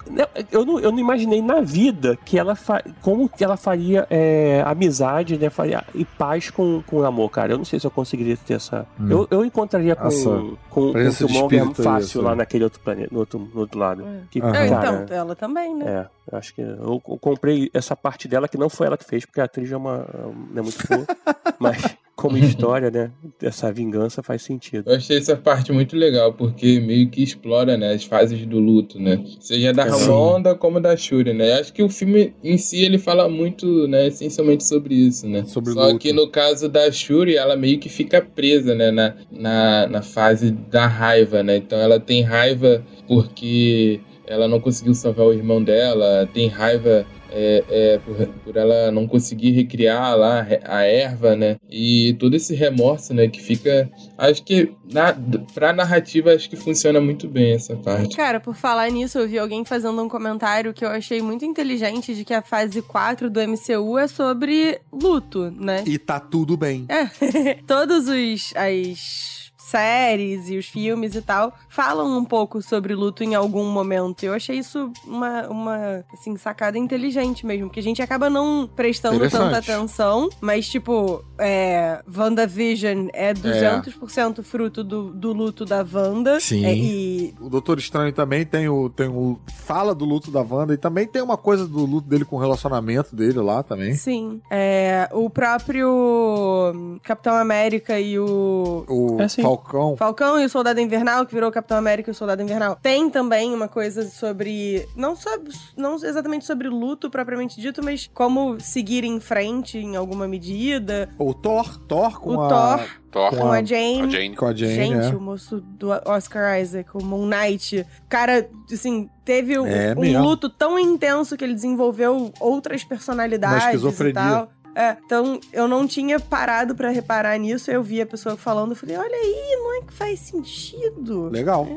eu não, eu não imaginei na vida que ela fa... como que ela faria é, amizade, né? Faria e paz com, com o amor, cara. Eu não sei se eu conseguiria ter essa. Hum. Eu, eu encontraria com, Essa com, com o Killmonger fácil essa- lá naquele outro planeta, no outro, no outro lado. Que, Aham. É, cara, então, ela também, né? é, eu acho que eu, eu comprei essa parte dela que não foi ela que fez, porque a atriz é uma não é muito boa, [laughs] mas como história, né, essa vingança faz sentido. Eu achei essa parte muito legal, porque meio que explora, né, as fases do luto, né? Seja da Sim. Ramonda como da Shuri, né? Acho que o filme em si ele fala muito, né, essencialmente sobre isso, né? Sobre Só luto. que no caso da Shuri, ela meio que fica presa, né, na, na, na fase da raiva, né? Então ela tem raiva porque ela não conseguiu salvar o irmão dela, tem raiva é, é, por, por ela não conseguir recriar lá a erva, né? E todo esse remorso, né? Que fica. Acho que na, pra narrativa, acho que funciona muito bem essa parte. Cara, por falar nisso, eu vi alguém fazendo um comentário que eu achei muito inteligente de que a fase 4 do MCU é sobre luto, né? E tá tudo bem. É. [laughs] Todos os as séries e os filmes e tal falam um pouco sobre luto em algum momento. Eu achei isso uma, uma assim, sacada inteligente mesmo, porque a gente acaba não prestando tanta atenção, mas tipo, é, WandaVision é 200% fruto do, do luto da Wanda. Sim. É, e O Doutor Estranho também tem o, tem o. Fala do luto da Wanda e também tem uma coisa do luto dele com o relacionamento dele lá também. Sim. É, o próprio Capitão América e o O É, sim. Falcão. Falcão e o Soldado Invernal, que virou Capitão América e o Soldado Invernal. Tem também uma coisa sobre. Não, sobre, não exatamente sobre luto propriamente dito, mas como seguir em frente em alguma medida. O Thor. Thor com o a. Thor Thor, com a Jane. a Jane. Com a Jane, Gente, é. o moço do Oscar Isaac, o Moon Knight. O cara, assim, teve um, É um luto tão intenso que ele desenvolveu outras personalidades Uma e esquizofrenia. tal. É, então eu não tinha parado pra reparar nisso, eu vi a pessoa falando, eu falei, olha aí, não é que faz sentido. Legal.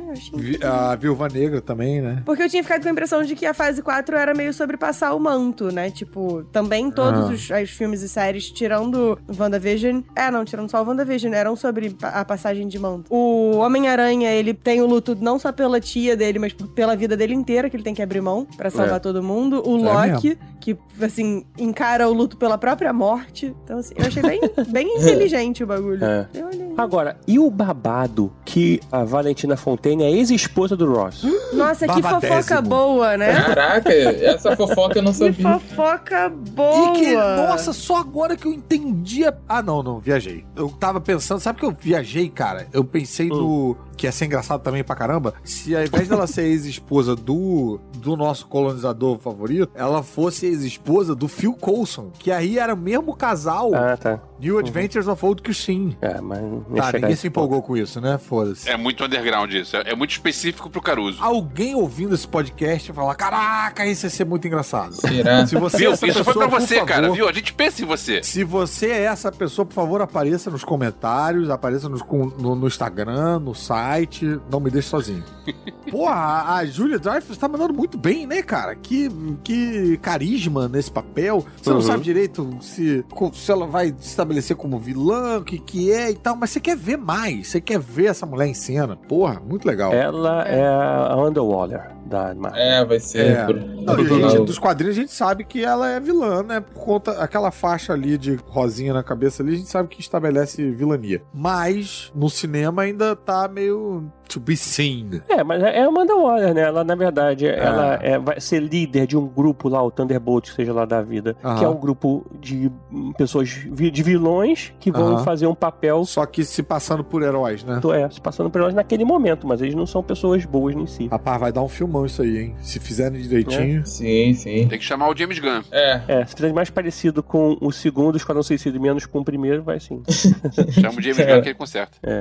É. A Viúva Negra também, né? Porque eu tinha ficado com a impressão de que a fase 4 era meio sobre passar o manto, né? Tipo, também todos Ah. os, os filmes e séries, tirando WandaVision. É, não, tirando só o WandaVision, eram sobre a passagem de manto. O Homem-Aranha, ele tem o luto não só pela tia dele, mas pela vida dele inteira, que ele tem que abrir mão pra salvar É. todo mundo. O É Loki, que, assim, encara o luto pela própria morte. Então, assim, eu achei bem, bem inteligente o bagulho. É. Eu olhei. Agora, e o babado que a Valentina Fontaine é ex-esposa do Ross? [gasps] Nossa, que fofoca boa, né? Caraca, essa fofoca eu não Que sabia. fofoca boa! E que, nossa, só agora que eu entendi. a- Ah, não, não, viajei. Eu tava pensando, sabe que eu viajei, cara? Eu pensei no. Que ia ser engraçado também pra caramba. Se ao invés dela ser ex-esposa do, do nosso colonizador favorito, ela fosse ex-esposa do Phil Coulson. Que aí era o mesmo casal. Ah, tá. New Adventures of Old Christine. É, mas Tá, ninguém se empolgou com isso, né? Foda-se. É muito underground isso. É, é muito específico pro Caruso. Alguém ouvindo esse podcast vai falar: Caraca, isso ia ser muito engraçado. Será? Se você é Viu? essa Isso foi pessoa, pra por você, cara, favor, viu? A gente pensa em você. Se você é essa pessoa, por favor, apareça nos comentários, apareça nos- no, no Instagram, no site. Não me deixe sozinho. [laughs] Porra, a, a Julia Dreyfus tá mandando muito bem, né, cara? Que, que carisma nesse papel. Você não Uhum. sabe direito se, se ela vai se estabelecer como vilã, o que, que é e tal, mas você quer ver mais. Você quer ver essa mulher em cena. Porra, muito legal. Ela é a Underwaller da Marvel. É, vai ser. É. por- Não, gente, dos quadrinhos a gente sabe que ela é vilã, né? Por conta aquela faixa ali de rosinha na cabeça ali, a gente sabe que estabelece vilania. Mas no cinema ainda tá meio to be seen. É, mas é a Amanda Waller, né? Ela, na verdade, ela é- vai ser líder de um grupo lá, o Thunderbolt, seja lá da vida, Aham. que é um grupo de pessoas, de vilões que vão Aham. fazer um papel, Só que se passando por heróis, né? é, se passando por elas naquele momento, mas eles não são pessoas boas em si. Rapaz, vai dar um filmão isso aí, hein? Se fizerem direitinho. Sim, sim. Tem que chamar o James Gunn. É, É, se fizer mais parecido com o segundo Esquadrão Suicida e menos com o primeiro, vai sim. [laughs] Chama o James Gunn que ele conserta. É.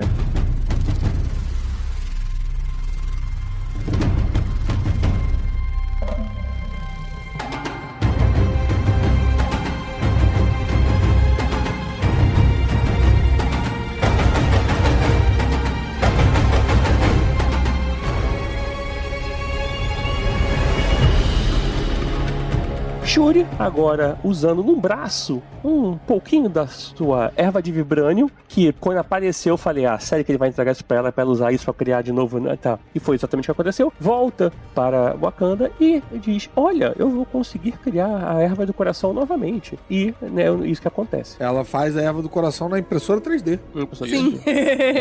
Shuri, agora usando no braço um pouquinho da sua erva de vibrânio, que quando apareceu eu falei, ah, sério que ele vai entregar isso pra ela, pra ela usar isso pra criar de novo, né? Tá. E foi exatamente o que aconteceu. Volta para Wakanda e diz, olha, eu vou conseguir criar a erva do coração novamente. E, né, isso que acontece. Ela faz a erva do coração na impressora 3D. Uma pessoa Sim.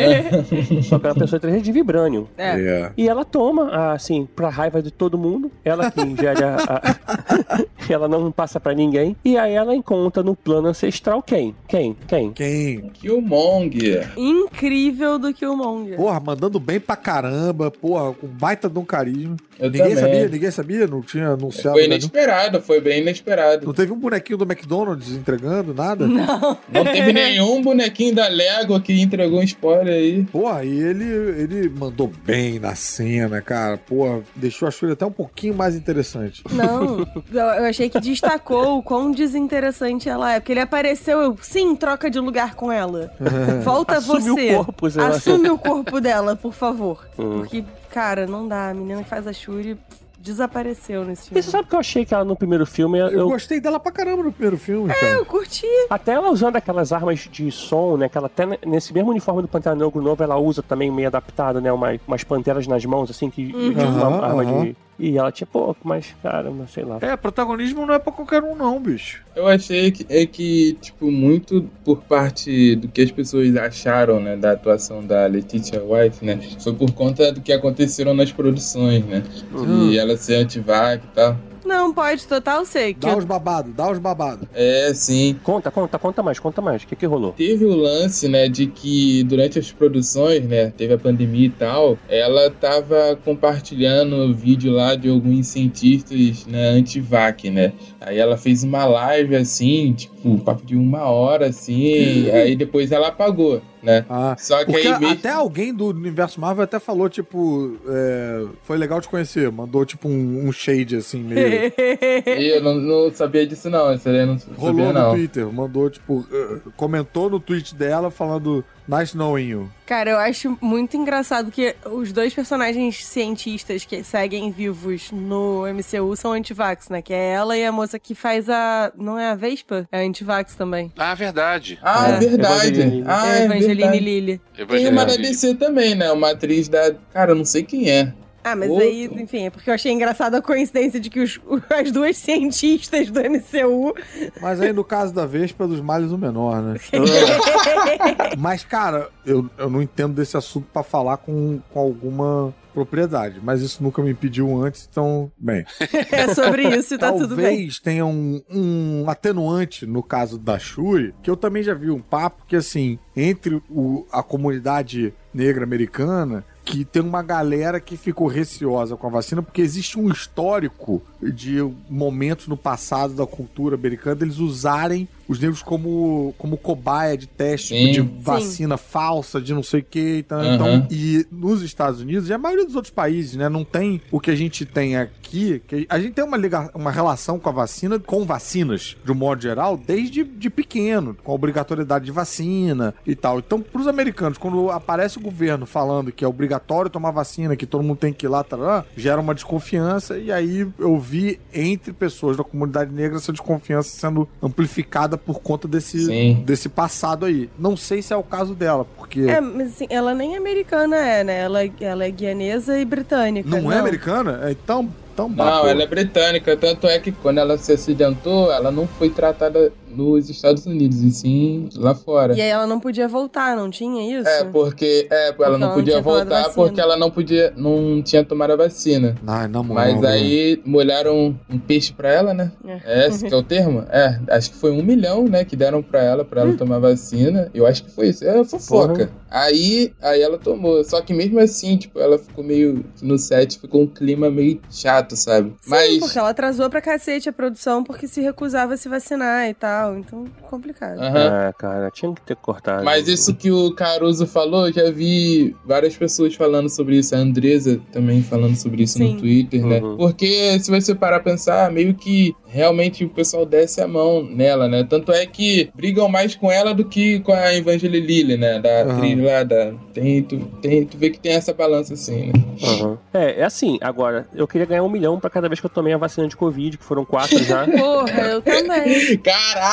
[laughs] Só que é uma pessoa 3D de vibrânio. É. É. E ela toma, assim, pra raiva de todo mundo. Ela que [laughs] ingere a. a- [laughs] ela não passa pra ninguém. E aí ela encontra no plano ancestral quem? Quem? Quem? Quem? Killmonger. Incrível do Killmonger. Porra, mandando bem pra caramba, porra, com baita de um carisma. Eu ninguém também. sabia, ninguém sabia, não tinha anunciado. Foi né, não? inesperado, foi bem inesperado. Não teve um bonequinho do McDonald's entregando nada? Não teve nenhum bonequinho da Lego que entregou um spoiler aí. Porra, e ele, ele mandou bem na cena, cara. Porra, deixou a Shuri até um pouquinho mais interessante. Não, [laughs] eu, eu achei que destacou o quão desinteressante ela é. Porque ele apareceu, eu, sim, troca de lugar com ela. [laughs] Volta Assume você. o corpo, sei lá. Assume o corpo dela, por favor. Hum. Porque, cara, não dá. A menina que faz a Shuri desapareceu nesse E filme. você sabe que eu achei que ela no primeiro filme. Eu, Eu gostei dela pra caramba no primeiro filme, cara. Eu curti. Até ela usando aquelas armas de som, né? Que ela até ne- nesse mesmo uniforme do Pantera Negro novo, ela usa também meio adaptado, né? Umas, umas panteras nas mãos, assim, que tipo uma Aham, arma de. E ela tinha pouco, mas, cara, não sei lá. É, protagonismo não é pra qualquer um, não, bicho. Eu achei que, é que, tipo, muito por parte do que as pessoas acharam, né, da atuação da Letitia White, né, foi por conta do que aconteceram nas produções, né, Hum. e ela ser antivac e tal. Não, pode, total sei. Que Dá eu- os babados, dá os babados. É, sim. Conta, conta, conta mais, conta mais. O que que rolou? Teve o lance, né, de que durante as produções, né, teve a pandemia e tal, ela tava compartilhando vídeo lá de alguns cientistas, né, anti-vac, né. Aí ela fez uma live, assim, tipo, um papo de uma hora, assim, aí depois ela apagou, né. Ah, Só que aí meio até alguém do universo Marvel até falou, tipo, é, foi legal te conhecer. Mandou, tipo, um, um shade, assim, meio... [laughs] E eu não, não sabia disso, não. Isso aí eu não Rolou sabia, no não. Twitter, mandou, tipo, eh, comentou no tweet dela falando Nice knowing you. Cara, eu acho muito engraçado que os dois personagens cientistas que seguem vivos no MCU são antivax, né? Que é ela e a moça que faz a. Não é a Vespa? É antivax também. Ah, verdade. Ah, É, verdade. Evangeline. Ah, é é Evangeline verdade. Lilly. Tem uma da. DC também, né? Uma atriz da... Cara, eu não sei quem é. Ah, mas Outro. aí, enfim, é porque eu achei engraçada a coincidência de que os- [laughs] as duas cientistas do MCU. Mas aí, no caso da Vespa, é dos males o menor, né? [laughs] Mas, cara, eu, eu não entendo desse assunto pra falar com, com alguma propriedade. Mas isso nunca me impediu antes, então, bem. é sobre isso e tá tudo bem. Talvez tenha um, um atenuante no caso da Shuri, que eu também já vi um papo que, assim, entre o- a comunidade negra americana, que tem uma galera que ficou receosa com a vacina, porque existe um histórico de momentos no passado da cultura americana deles usarem os negros como, como cobaia de teste Sim. de Sim. vacina falsa, de não sei o que. Então, Aham. então, e nos Estados Unidos e a maioria dos outros países, né, não tem o que a gente tem aqui. Que a gente tem uma, liga, uma relação com a vacina, com vacinas, de um modo geral, desde de pequeno, com a obrigatoriedade de vacina e tal. Então, para os americanos, quando aparece o governo falando que é obrigatório tomar vacina, que todo mundo tem que ir lá, tarará, gera uma desconfiança. E aí eu vi entre pessoas da comunidade negra essa desconfiança sendo amplificada por conta desse, Sim. desse passado aí. Não sei se é o caso dela, porque. É, mas assim, ela nem americana é, né? Ela, ela é guianesa e britânica. Não, é americana? É, Então, então Não, ela é britânica. Tanto é que quando ela se acidentou, ela não foi tratada nos Estados Unidos, e sim lá fora. E aí ela não podia voltar, não tinha isso? É, porque é, ela ela não não podia tomado voltar porque ela não podia, não tinha tomado a vacina. Ai, na moral, Mas aí molharam um peixe pra ela, né? É. É, esse que é o termo? É, acho que foi um milhão, né, que deram pra ela, pra ela Hum. tomar vacina. Eu acho que foi isso. É fofoca. Aí, aí ela tomou. Só que mesmo assim, tipo, ela ficou meio. No set ficou um clima meio chato, sabe? Sim, Mas. porque ela atrasou pra cacete a produção porque se recusava a se vacinar e tal. Legal, então complicado. Aham. Ah, cara, tinha que ter cortado. Mas isso que o Caruso falou, eu já vi várias pessoas falando sobre isso. A Andresa também falando sobre isso Sim. no Twitter, né? Uhum. Porque se você parar a pensar, meio que realmente o pessoal desce a mão nela, né? Tanto é que brigam mais com ela do que com a Evangeline Lilly, né? Da Aham. atriz lá da. Tem, tu, tem, tu vê que tem essa balança assim, né? Uhum. É, é assim, agora, eu queria ganhar um milhão pra cada vez que eu tomei a vacina de Covid, que foram quatro já. [laughs] Porra, eu também.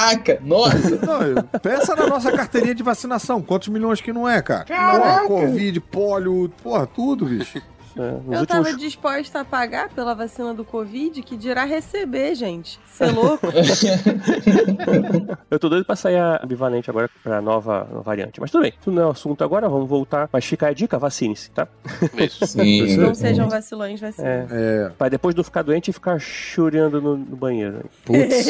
Caraca! Nossa! Não, eu- pensa na nossa carteirinha de vacinação. Quantos milhões que não é, cara? Caraca! Porra, Covid, pólio, porra, tudo, bicho. É, nos Eu tava últimos... disposta a pagar pela vacina do Covid, que dirá receber, gente. Você é louco? [laughs] Eu tô doido pra sair a bivalente agora pra nova variante. Mas tudo bem, isso não é o assunto agora, vamos voltar. Mas fica a dica, vacine-se, tá? Isso. [laughs] Sim. Não sejam vacilões, vacina. É. É, Pra depois não ficar doente e ficar chorando no, no banheiro. putz.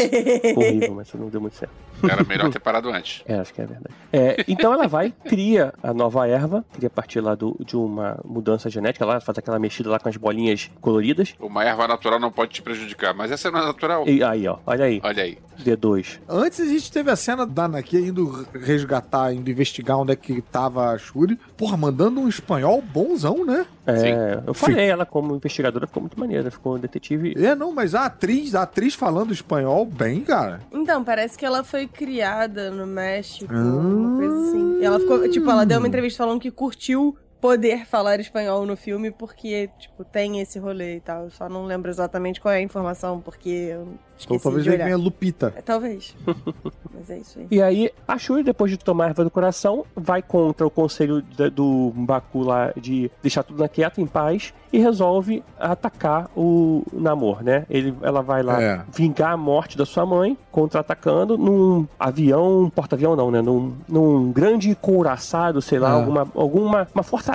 Horrível, mas isso não deu muito certo. Era melhor ter parado antes. É, acho que é verdade. É, então ela vai, cria a nova erva, cria a partir lá do, de uma mudança genética, lá faz aquela mexida lá com as bolinhas coloridas. Uma erva natural não pode te prejudicar, mas essa não é natural. E aí, ó, olha aí, Olha aí. D2. Antes a gente teve a cena da Anakin indo resgatar, indo investigar onde é que tava a Shuri. Porra, mandando um espanhol bonzão, né? É, eu falei, ela como investigadora ficou muito maneira, ficou detetive. É, não, mas a atriz, a atriz falando espanhol bem, cara. Então, parece que ela foi criada no México, Ah. uma coisa assim. E ela ficou, tipo, ela deu uma entrevista falando que curtiu poder falar espanhol no filme porque, tipo, tem esse rolê e tal. Eu só não lembro exatamente qual é a informação, porque eu Então talvez de ele olhar. venha Lupita. É, Talvez. [laughs] Mas é isso aí. E aí, a Shuri, depois de tomar a erva do coração, vai contra o conselho da- do Baku lá de deixar tudo quieto, em paz, e resolve atacar o Namor, né? Ele, ela vai lá É. vingar a morte da sua mãe, contra-atacando num avião, um porta-avião não, né? Num, num grande couraçado, sei lá, É. alguma, alguma uma fortaleza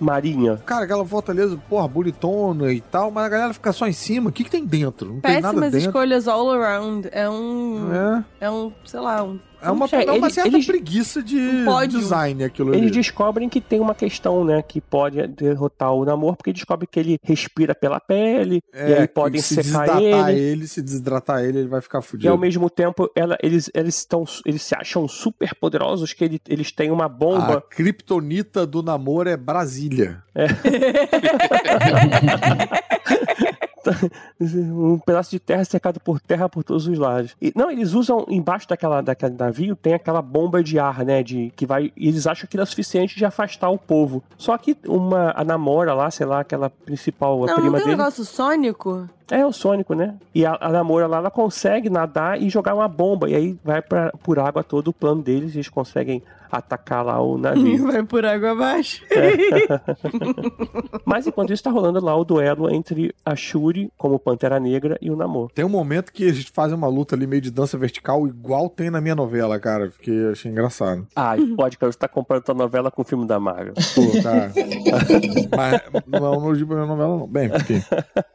marinha. Cara, aquela fortaleza, porra, bonitona e tal, mas a galera fica só em cima. O que, que tem dentro? Não tem nada Péssimas dentro. escolhas all around. É um. É, É, um, sei lá, um. É uma, É, é uma certa eles- preguiça de pódio. design aquilo Eles ali. descobrem que tem uma questão, né? Que pode derrotar o Namor, porque descobre que ele respira pela pele, e aí É, podem se secar desidratar ele. ele. Se desidratar ele, ele vai ficar E fudido. ao mesmo tempo, ela- eles, eles, estão, eles se acham super poderosos que ele- eles têm uma A bomba. criptonita do namoro é Brasília. [laughs] [laughs] um pedaço de terra cercado por terra por todos os lados. E, não, eles usam embaixo daquela, daquele navio tem aquela bomba de ar, né? De que vai. e Eles acham que é suficiente de afastar o povo. Só que uma a namora lá, sei lá, aquela principal a Não, não prima tem um dele. negócio sônico? É o Sônico, né? E a, a namora lá, ela consegue nadar e jogar uma bomba. E aí vai pra, por água todo o plano deles e eles conseguem atacar lá o navio. [laughs] Vai por água abaixo. [laughs] Mas enquanto isso tá rolando lá o duelo entre a Shuri, como Pantera Negra, e o Namor. Tem um momento que eles fazem uma luta ali meio de dança vertical, igual tem na minha novela, cara. Fiquei, achei engraçado. Ai, pode, cara, você tá comparando tua novela com o filme da Marvel. Pô, cara. [laughs] Mas não é um elogio pra minha novela, não. Bem, enfim.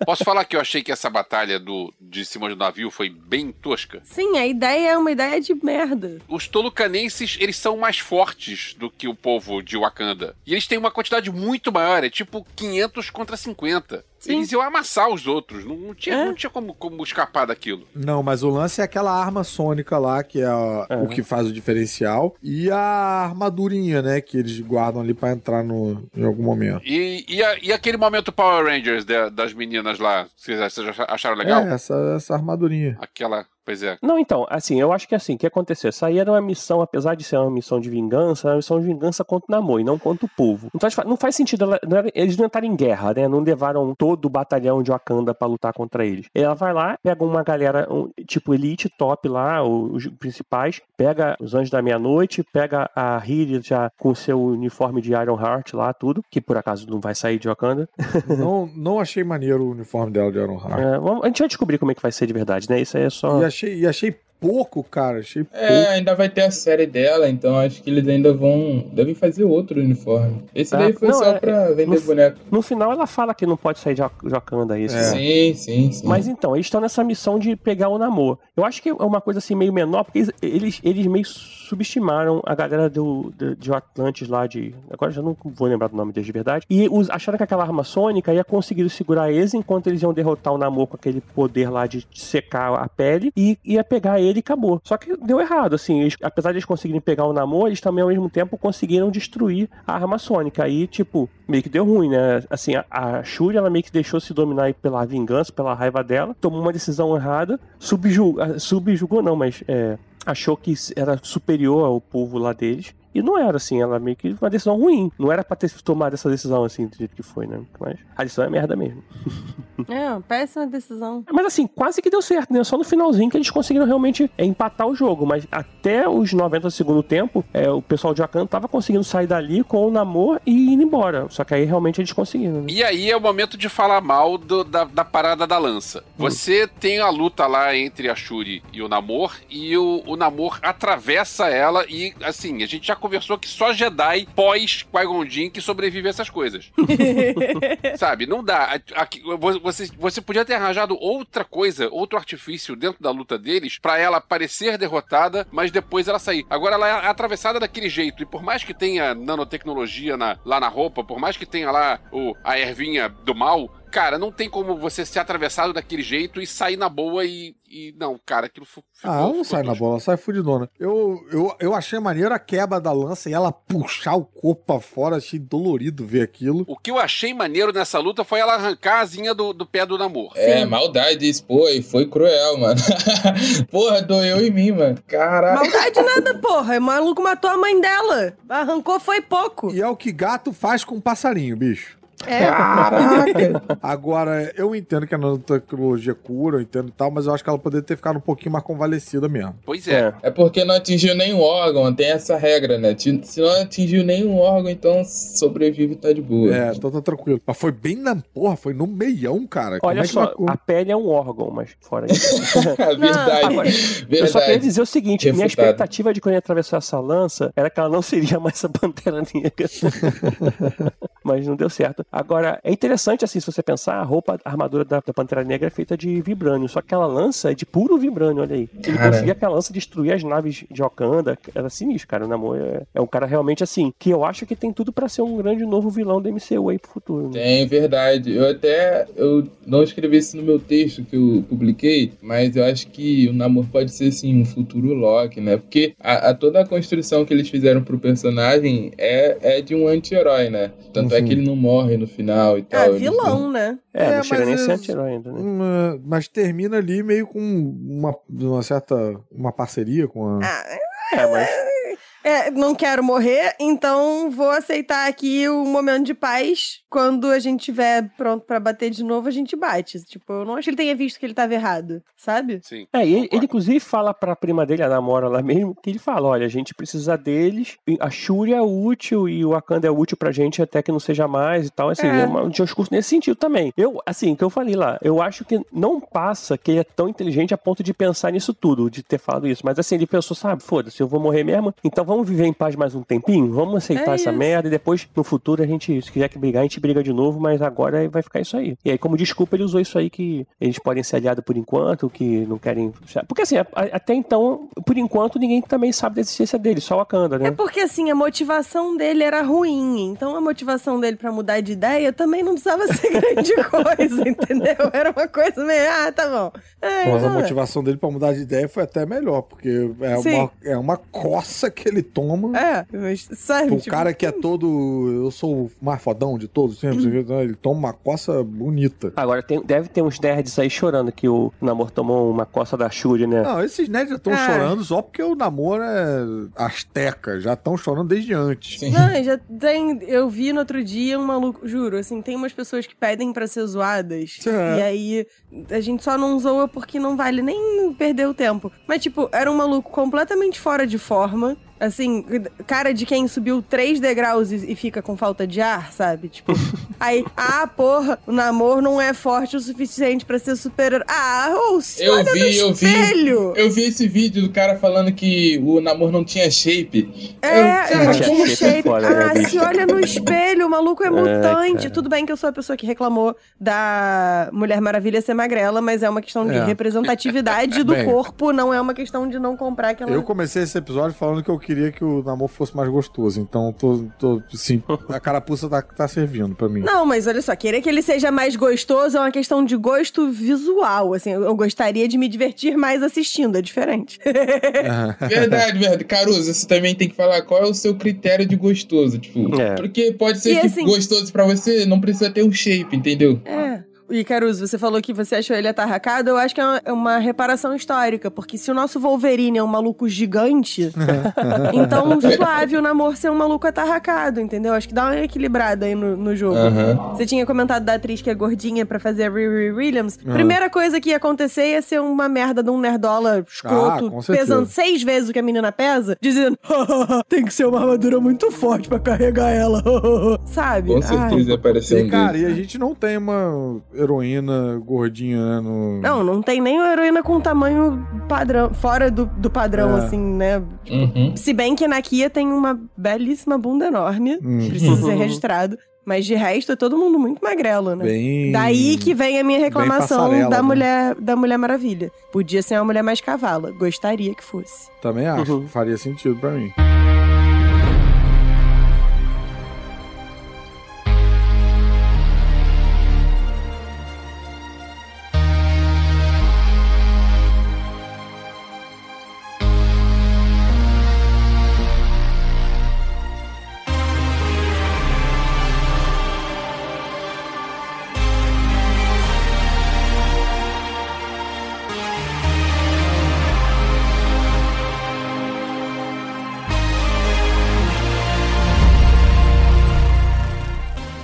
Posso falar que eu achei que essa batalha do, de cima do navio foi bem tosca? Sim, a ideia é uma ideia de merda. Os tolucanenses, eles são mais fortes do que o povo de Wakanda. E eles têm uma quantidade muito maior, é tipo 500 contra 50. Sim. Eles iam amassar os outros, não, não tinha, É. não tinha como, como escapar daquilo. Não, mas o lance é aquela arma sônica lá, que é, a- É. o que faz o diferencial, e a armadurinha, né, que eles guardam ali pra entrar no, em algum momento. E, e, a- e aquele momento Power Rangers da- das meninas lá, vocês, vocês acharam legal? É, essa, essa armadurinha. Aquela, pois é. Não, então, assim, eu acho que assim, o que aconteceu? Essa aí era uma missão, apesar de ser uma missão de vingança, era uma missão de vingança contra o Namor e não contra o povo. Então não faz sentido, ela- não era- eles não entraram em guerra, né? Não levaram todo o batalhão de Wakanda pra lutar contra eles. Ela vai lá, pega uma galera, um, tipo elite, top lá, os principais, pega os Anjos da Meia-Noite, pega a Riri já com seu uniforme de Iron Heart lá, tudo, que por acaso não vai sair de Wakanda. [laughs] não, não achei maneiro o uniforme dela de Iron Heart. É, vamos- a gente vai descobrir como é que vai ser de verdade, né? Isso aí é só. E achei, e achei pouco, cara. Achei pouco. É, ainda vai ter a série dela, então acho que eles ainda vão. Devem fazer outro uniforme. Esse Ah, daí foi não, só é- pra vender no- boneco. No final ela fala que não pode sair de de Wakanda isso. É. né? Sim, sim, sim. Mas então, eles estão nessa missão de pegar o namoro. Eu acho que é uma coisa assim meio menor, porque eles, eles, eles meio subestimaram a galera do, de, de Atlantis lá de. Agora já não vou lembrar do nome deles de verdade. E os, acharam que aquela arma sônica ia conseguir segurar eles enquanto eles iam derrotar o namoro com aquele poder lá de secar a pele e ia pegar eles ele e acabou. Só que deu errado, assim. Eles, apesar de eles conseguirem pegar o Namor, eles também ao mesmo tempo conseguiram destruir a arma sônica. Aí, tipo, meio que deu ruim, né? Assim, a, a Shuri, ela meio que deixou se dominar pela vingança, pela raiva dela, tomou uma decisão errada, subjugou, subjugou não, mas é, achou que era superior ao povo lá deles. E não era assim, ela meio que uma decisão ruim. Não era pra ter tomado essa decisão assim, do jeito que foi, né? Mas a decisão é merda mesmo. [laughs] É, péssima decisão. Mas assim, quase que deu certo, né? Só no finalzinho que eles conseguiram realmente é, empatar o jogo. Mas até os 90 do segundo tempo, é, o pessoal de Wakanda tava conseguindo sair dali com o namoro e ir embora. Só que aí realmente eles conseguiram, né? E aí é o momento de falar mal do- da, da parada da lança. Você tem a luta lá entre a Shuri e o Namor, e o, o Namor atravessa ela, e assim, a gente já conversou que só Jedi pós Qui-Gon Jinn que sobrevive a essas coisas. [laughs] Sabe, não dá. Aqui, você, você podia ter arranjado outra coisa, outro artifício dentro da luta deles pra ela parecer derrotada, mas depois ela sair. Agora ela é atravessada daquele jeito, e por mais que tenha nanotecnologia na- lá na roupa, por mais que tenha lá o, a ervinha do mal, cara, não tem como você ser atravessado daquele jeito e sair na boa e. e- não, cara, aquilo ficou. Ah, não sai na bola, ela sai fudidona. Eu, eu, eu achei maneiro a quebra da lança e ela puxar o corpo pra fora, achei dolorido ver aquilo. O que eu achei maneiro nessa luta foi ela arrancar a asinha do, do pé do namoro. É, maldade isso, pô, e foi cruel, mano. [laughs] Porra, doeu em mim, mano. Caraca. Maldade nada, porra. O maluco matou a mãe dela. Arrancou foi pouco. E é o que gato faz com um passarinho, bicho. É. Caraca. [laughs] Agora, eu entendo que a nanotecnologia cura, eu entendo e tal, mas eu acho que ela poderia ter ficado um pouquinho mais convalescida mesmo. Pois é. É porque não atingiu nenhum órgão, tem essa regra, né? Se não atingiu nenhum órgão, então sobrevive e tá de boa. É, então tá tranquilo. Mas foi bem na porra, foi no meião, cara. Como Olha é que só, a pele é um órgão, mas fora isso. [laughs] verdade. Agora, verdade. Eu só queria dizer o seguinte: minha Refutado. expectativa de quando ele atravessou essa lança era que ela não [laughs] seria mais a Pantera Negra. Mas não deu certo. Agora, é interessante, assim, se você pensar, a roupa, a armadura da, da Pantera Negra é feita de vibrânio. Só que aquela lança é de puro vibrânio, olha aí. Ele Cara. conseguia aquela lança destruir as naves de Wakanda. Era sinistro, cara. O Namor é, é um cara realmente assim, que eu acho que tem tudo pra ser um grande novo vilão do MCU aí pro futuro. né? Tem, verdade. Eu até eu não escrevi isso no meu texto que eu publiquei, mas eu acho que o Namor pode ser sim um futuro Loki, né? Porque a, a- toda a construção que eles fizeram pro personagem é, é de um anti-herói, né? Tanto é que ele não morre no final e tal. Ah, Eles vilão, né? É, É, não chega nem a ser anti-herói ainda, né? Uma- mas termina ali meio com uma, uma certa uma parceria com a. Ah, É, mas é, não quero morrer, então vou aceitar aqui o momento de paz. Quando a gente tiver pronto pra bater de novo, a gente bate. Tipo, eu não acho que ele tenha visto que ele tava errado, sabe? Sim. É, e ele, ele, inclusive fala pra prima dele, a namora lá mesmo, que ele fala, olha, a gente precisa deles, e a Shuri é útil e o Wakanda é útil pra gente até que não seja mais e tal, assim, É. um discurso nesse sentido também. Eu, assim, que eu falei lá, eu acho que não passa que ele é tão inteligente a ponto de pensar nisso tudo, de ter falado isso, mas assim, ele pensou, sabe, foda-se, eu vou morrer mesmo, então vamos viver em paz mais um tempinho, vamos aceitar É essa isso. merda e depois, no futuro, a gente, se quiser que brigar, a gente briga de novo, mas agora vai ficar isso aí. E aí, como desculpa, ele usou isso aí que eles podem ser aliados por enquanto, que não querem. Porque assim, até então, por enquanto, ninguém também sabe da existência dele, só o Wakanda, né? É porque, assim, a motivação dele era ruim. Então, a motivação dele pra mudar de ideia também não precisava ser [laughs] grande coisa, entendeu? Era uma coisa meio, ah, tá bom. É, Mas a motivação dele pra mudar de ideia foi até melhor, porque é Sim. uma, é uma coça que ele toma. É, mas, sabe? O tipo, cara que é todo. Eu sou o mais fodão de todos, sempre, ele toma uma coça bonita. Agora, tem- deve ter uns nerds aí chorando que o Namor tomou uma coça da Shuri, né? Não, esses nerds já estão Ah. chorando só porque o namoro é asteca, já estão chorando desde antes. Sim. Não, já tem. Eu vi no outro dia um maluco, juro, assim, tem umas pessoas que pedem pra ser zoadas. É. E aí a gente só não zoa porque não vale nem perder o tempo. Mas, tipo, era um maluco completamente fora de forma. Assim, cara de quem subiu três degraus e, e fica com falta de ar, sabe? Tipo, [laughs] aí, ah, porra, o namoro não é forte o suficiente pra ser super. Ah, ou se Eu olha vi, no eu vi. espelho! Eu vi esse vídeo do cara falando que o namoro não tinha shape. É, Eu- é, Tinha como shape né, Ah, se olha no espelho, o maluco é mutante. cara. Tudo bem que eu sou a pessoa que reclamou da Mulher Maravilha ser magrela, mas é uma questão de É. representatividade do [laughs] Bem. corpo, não é uma questão de não comprar aquela. Eu comecei esse episódio falando que eu queria que o namoro fosse mais gostoso. Então, tô, tô assim, [laughs] a carapuça tá, tá servindo pra mim. Não, mas olha só, querer que ele seja mais gostoso é uma questão de gosto visual. Assim, eu gostaria de me divertir mais assistindo, é diferente. [laughs] Verdade, verdade. Caruso, você também tem que falar qual é o seu critério de gostoso, tipo. É. Porque pode ser E que assim- gostoso pra você, não precisa ter um shape, entendeu? É. E Caruso, você falou que você achou ele atarracado, eu acho que é uma, é uma reparação histórica, porque se o nosso Wolverine é um maluco gigante, [laughs] então suave o namoro ser um maluco atarracado, entendeu? Acho que dá uma equilibrada aí no, no jogo. Aham. Você tinha comentado da atriz que é gordinha pra fazer a Riri Williams. Ah. Primeira coisa que ia acontecer ia ser uma merda de um nerdola escroto, Ah, pesando seis vezes o que a menina pesa, dizendo: [laughs] tem que ser uma armadura muito forte pra carregar ela. [laughs] Sabe? Com Ai. certeza apareceu E, um cara, e a gente não tem uma heroína gordinha, né? No... Não, não tem nem uma heroína com tamanho padrão, fora do, do padrão, É. assim, né? Uhum. Se bem que na Kia tem uma belíssima bunda enorme, Hum. precisa ser registrado. Mas de resto é todo mundo muito magrelo, né? Bem... Daí que vem a minha reclamação da né? mulher da Mulher Maravilha. Podia ser uma mulher mais cavala. Gostaria que fosse. Também acho, Uhum. faria sentido pra mim.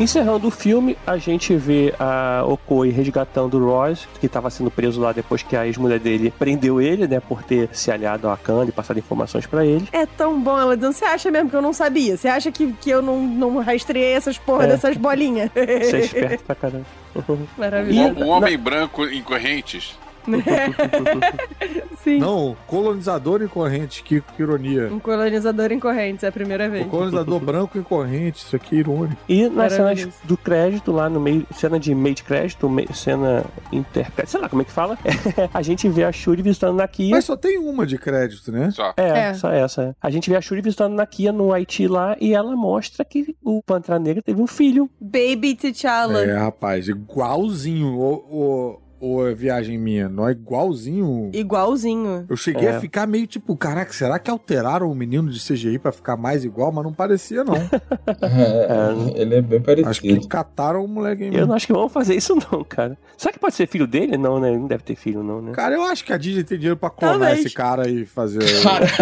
Encerrando o filme, a gente vê a Okoi resgatando o Ross, que estava sendo preso lá depois que a ex-mulher dele prendeu ele, né, por ter se aliado a Khan e passado informações pra ele. É tão bom ela dizendo, você acha mesmo que eu não sabia? Você acha que, que eu não, não rastreei essas porra É. dessas bolinhas? Você é esperto pra caramba. [laughs] Maravilhoso. Um homem branco em correntes. [laughs] Sim. Não, colonizador em corrente, que, que ironia. Um colonizador em correntes, é a primeira vez. O colonizador branco em corrente, isso aqui é irônico. E nas cenas do crédito, lá no meio, cena de meio de crédito, me- cena inter... sei lá como é que fala, [laughs] a gente vê a Shuri visitando na Kia. Mas só tem uma de crédito, né? Só. É, É. só essa. é. A gente vê a Shuri visitando na Kia no Haiti lá e ela mostra que o Pantera Negra teve um filho. Baby T'Challa. É, rapaz, igualzinho. O, o, ou é viagem minha, não é igualzinho. Igualzinho. Eu cheguei É. a ficar meio tipo, caraca, será que alteraram o menino de CGI pra ficar mais igual? Mas não parecia, não. [laughs] É, ele é bem Acho que parecido. cataram o moleque aí Eu não acho que vão fazer isso não, cara. Será que pode ser filho dele? Não, né? Não deve ter filho não, né? Cara, eu acho que a Disney tem dinheiro pra clonar Talvez. esse cara e fazer. [laughs]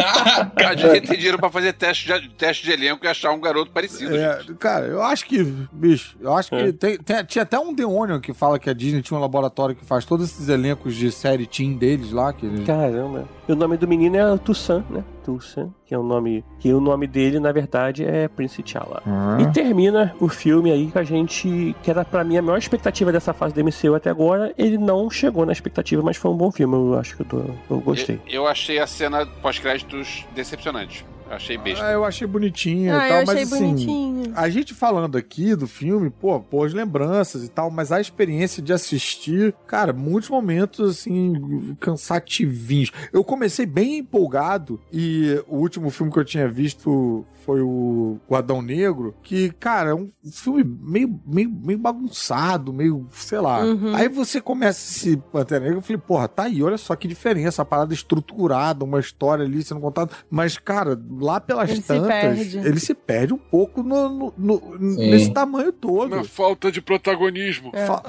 A gente tem dinheiro pra fazer teste de, teste de elenco e achar um garoto parecido. É, cara, eu acho que, bicho, eu acho que É. tem, tem- tinha até um demônio que fala que a Disney tinha um laboratório que faz todos esses elencos de série teen deles lá. Que eles... Caramba. E o nome do menino é Tussan, né? Tussan, que é o nome. Que o nome dele, na verdade, é Prince T'Challa. Ah. E termina o filme aí com a gente. Que era pra mim a maior expectativa dessa fase do MCU até agora. Ele não chegou na expectativa, mas foi um bom filme. Eu acho que eu, tô, eu gostei. Eu, eu achei a cena pós-créditos decepcionante. Eu achei besta. Ah, eu achei bonitinho Ah, e tal, eu achei mas assim. bonitinho. A gente falando aqui do filme, pô, pôs lembranças e tal, mas a experiência de assistir, cara, muitos momentos assim, cansativinhos. Eu comecei bem empolgado e o último filme que eu tinha visto foi o, o Adão Negro, que, cara, é um filme meio, meio, meio bagunçado, meio, sei lá. Uhum. Aí você começa esse Pantera Negra, eu falei, porra, tá aí, olha só que diferença, a parada estruturada, uma história ali sendo contada. Mas, cara, lá pelas Ele se tantas, perde. ele se perde um pouco no, no- no- nesse tamanho todo. Uma falta de protagonismo. Fa-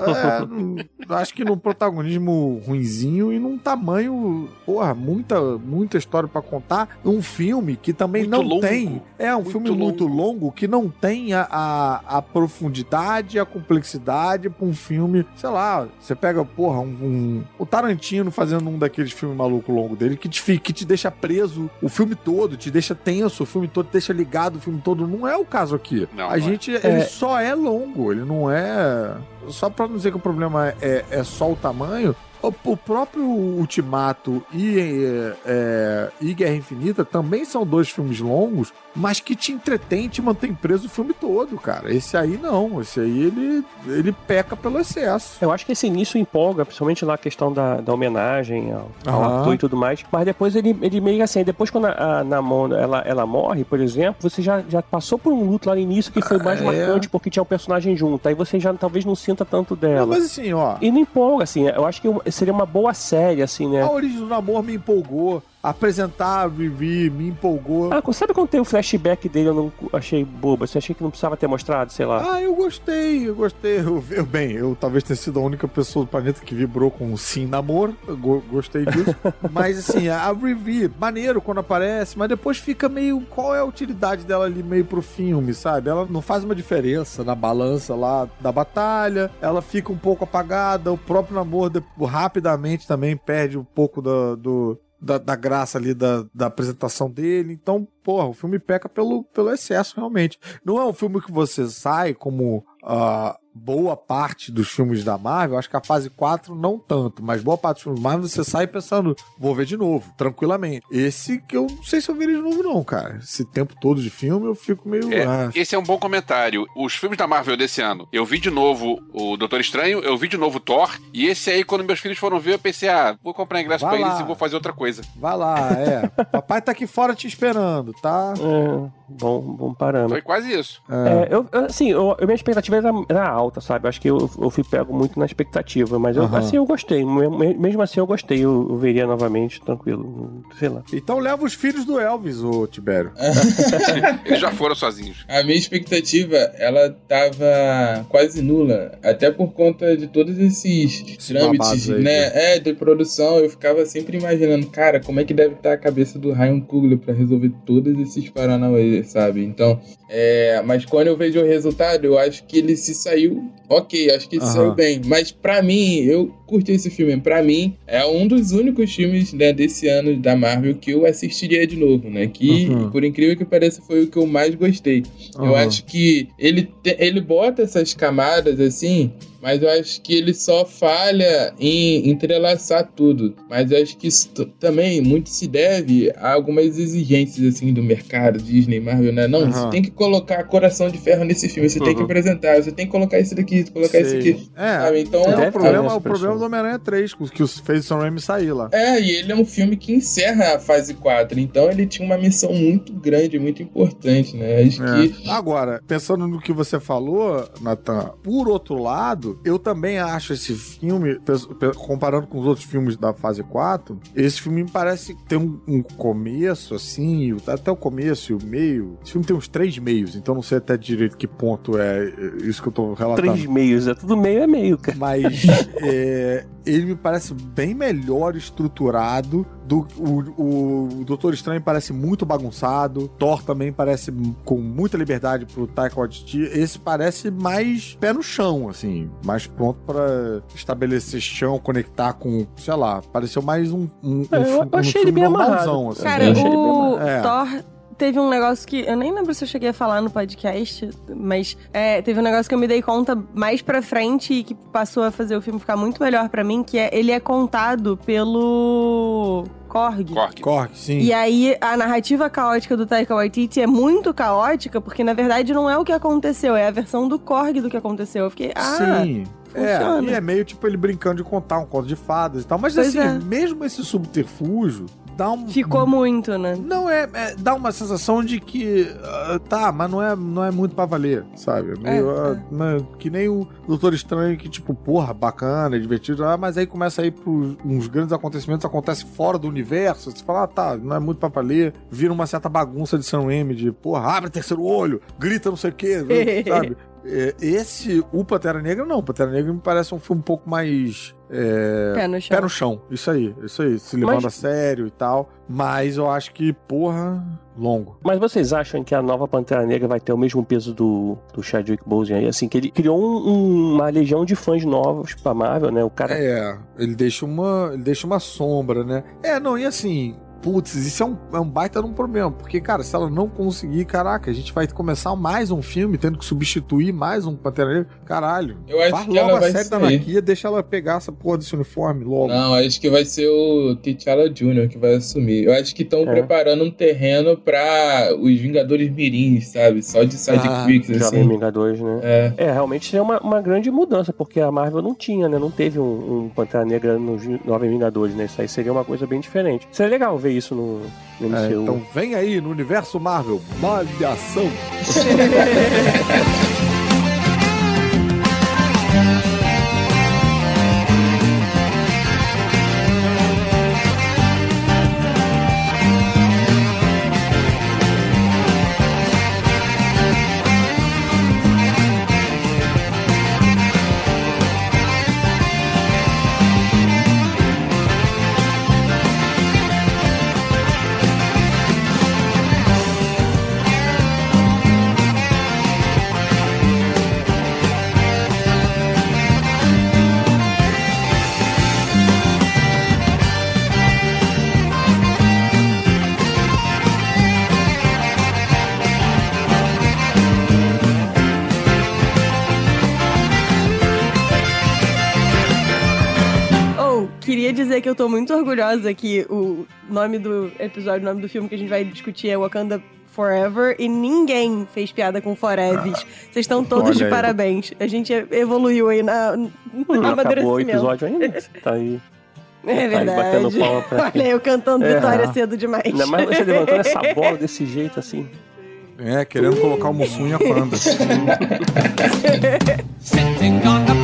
é, acho que num protagonismo ruinzinho e num tamanho, porra, muita, muita história pra contar. Um filme que também Muito não longo. tem. É um Muito filme muito longo que não tem a, a, a profundidade, a complexidade pra um filme, sei lá, você pega, porra, um, um- o Tarantino fazendo um daqueles filmes maluco longo dele que te, que te deixa preso o filme todo, te deixa tenso, o filme todo deixa ligado, o filme todo. Não é o caso aqui. Não, a não é. gente, ele só é longo, ele não é. Só pra não dizer que o problema é, é só o tamanho, O, o próprio Ultimato e, é, é, e Guerra Infinita também são dois filmes longos, mas que te entretém, te mantém preso o filme todo, cara. Esse aí não. Esse aí ele, ele peca pelo excesso. Eu acho que esse início empolga, principalmente na questão da, da homenagem ao, ao ator e tudo mais. Mas depois ele, ele meio assim, depois quando a, a ela, ela morre, por exemplo, você já, já passou por um luto lá no início que foi mais É. marcante porque tinha um personagem junto. Aí você já talvez não sinta tanto dela. Mas assim, ó. E não empolga, assim. Eu acho que seria uma boa série, assim, né? A origem do namoro me empolgou. Apresentar a Vivi me empolgou. Ah, sabe quando tem o flashback dele eu não achei boba? Você achei que não precisava ter mostrado, sei lá? Ah, eu gostei, eu gostei. Eu, eu- bem, eu talvez tenha sido a única pessoa do planeta que vibrou com o sim namoro. Eu go- gostei disso. [laughs] mas assim, a Vivi, maneiro quando aparece, mas depois fica meio. Qual é a utilidade dela ali meio pro filme, sabe? Ela não faz uma diferença na balança lá da batalha. Ela fica um pouco apagada. O próprio namoro rapidamente também perde um pouco da- do. Da, da graça ali da, da apresentação dele. Então, porra, o filme peca pelo, pelo excesso, realmente. Não é um filme que você sai como ah, boa parte dos filmes da Marvel. Acho que a fase 4 não tanto, mas boa parte dos filmes da Marvel você sai pensando, vou ver de novo, tranquilamente. Esse que eu não sei se eu veria de novo, não, cara. Esse tempo todo de filme eu fico meio. É, ah, esse é um bom comentário. Os filmes da Marvel desse ano, eu vi de novo o Doutor Estranho, eu vi de novo o Thor, e esse aí, quando meus filhos foram ver, eu pensei, ah, vou comprar ingresso Vai pra lá. eles e vou fazer outra coisa. Vai lá, é. [laughs] Papai tá aqui fora te esperando, tá? É, bom, bom parâmetro. Foi quase isso. É, eu, eu- assim, eu, a minha expectativa era, era alta, sabe? Acho que eu, eu fui pego muito na expectativa, mas eu, Aham. assim, eu gostei. Me- Mesmo assim, eu gostei. Eu, eu veria novamente, tranquilo. Sei lá. Então leva os filhos do Elvis, ô Tibério. [laughs] Eles já foram sozinhos. A minha expectativa, ela tava quase nula, até por conta de todos esses trâmites, aí, né? É, de produção, eu ficava sempre imaginando, cara, como é que deve estar a cabeça do Ryan Coogler pra resolver todos esses paranauê, sabe? Então, é, mas quando eu vejo o resultado, eu acho que ele se saiu, ok, acho que ele se saiu bem, mas pra mim, eu curti esse filme, pra mim, é um dos únicos filmes né, desse ano da Marvel que eu assistiria de novo, né? Que, Uhum. por incrível que pareça, foi o que eu mais gostei. Eu Aham. acho que ele, ele bota essas camadas assim, mas eu acho que ele só falha em entrelaçar tudo. Mas eu acho que isso também muito se deve a algumas exigências assim do mercado, Disney, Marvel, né? Não, Aham. você tem que colocar coração de ferro nesse filme, você tem que Uhum. apresentar, você tem que colocar isso daqui, colocar isso Sei. aqui. É, Sabe? Então, é, o problema, o problema do Homem-Aranha 3, que os- fez o Sam Raimi sair lá. É, e ele é um filme que encerra a fase 4, então ele tinha uma missão muito grande, muito importante, né? Acho que É. Agora, pensando no que você falou, Nathan, por outro lado, eu também acho esse filme, comparando com os outros filmes da fase 4, esse filme me parece ter um, um começo, assim, até o começo e o meio. Esse filme tem uns três meios, então não sei até direito que ponto é isso que eu tô relatando. Três meios, é tudo meio é meio, cara. Mas [laughs] é, ele me parece bem melhor estruturado. Do, o, o Doutor Estranho parece muito bagunçado. Thor também parece com muita liberdade pro Taika Waititi. Esse parece mais pé no chão, assim. Mais pronto pra estabelecer chão, conectar com, sei lá, pareceu mais um, um, É, eu- um, eu um achei filme ele bem amarrado. assim. Cara, Eu achei ele bem o. É. Thor teve um negócio que. Eu nem lembro se eu cheguei a falar no podcast, mas é, teve um negócio que eu me dei conta mais pra frente e que passou a fazer o filme ficar muito melhor pra mim, que é ele é contado pelo. Korg. Cork. Korg, sim. E aí, a narrativa caótica do Taika Waititi é muito caótica, porque na verdade não é o que aconteceu, é a versão do Korg do que aconteceu. Eu fiquei, ah, Sim. É, funciona. e é meio tipo ele brincando de contar um conto de fadas e tal. Mas Pois assim, é. mesmo esse subterfúgio dá um. ficou muito, né? Não, é, é- Dá uma sensação de que. ah, tá, mas não é, não é muito pra valer, sabe? É Meio, É, ah, né, que nem o Doutor Estranho, que, tipo, porra, bacana, é divertido. Ah, mas aí começa a ir pros uns grandes acontecimentos, acontece fora do universo. Você fala, ah, tá, não é muito pra valer. Vira uma certa bagunça de Sam Raimi, de, porra, abre terceiro olho, grita não sei o quê, [laughs] sabe? É, Esse, o Pantera Negra, não. O Pantera Negra me parece um filme um pouco mais. é, Pé no chão. Pé no chão, isso aí, isso aí, se levando Mas- a sério e tal. Mas eu acho que, porra, longo. Mas vocês acham que a nova Pantera Negra vai ter o mesmo peso do, do Chadwick Boseman aí? Assim, que ele criou um- um- uma legião de fãs novos pra Marvel, né? O cara... É, ele deixa uma, ele deixa uma sombra, né? É, não, e assim, putz, isso é um, é um baita de um problema. Porque, cara, se ela não conseguir, caraca, a gente vai começar mais um filme tendo que substituir mais um Pantera Negra. Caralho. Eu acho Faz que logo ela a vai série da sair. Nakia, deixa ela pegar essa porra desse uniforme logo. Não, acho que vai ser o T'Challa Jr. que vai assumir. Eu acho que estão É. preparando um terreno pra os Vingadores Mirins, sabe? Só de sidekicks, Jovem assim. Vingadores, né? É. É, realmente seria uma, uma grande mudança, porque a Marvel não tinha, né? Não teve um, um Pantera Negra nos Nove Vingadores, né? Isso aí seria uma coisa bem diferente. Seria legal ver isso no, no MCU. É, então vem aí no universo Marvel, malhação. [laughs] dizer que eu tô muito orgulhosa que o nome do episódio, o nome do filme que a gente vai discutir é Wakanda Forever e ninguém fez piada com Forever. Vocês estão todos Olha de aí. parabéns. A gente evoluiu aí na, no Não acabou o episódio ainda. Tá aí. É Tá aí batendo verdade. palma pra [laughs] Olha eu cantando É. Vitória cedo demais. Ainda mais você levantando essa bola desse jeito assim. É, querendo colocar o Mussum em Wakanda. [laughs] Sitting on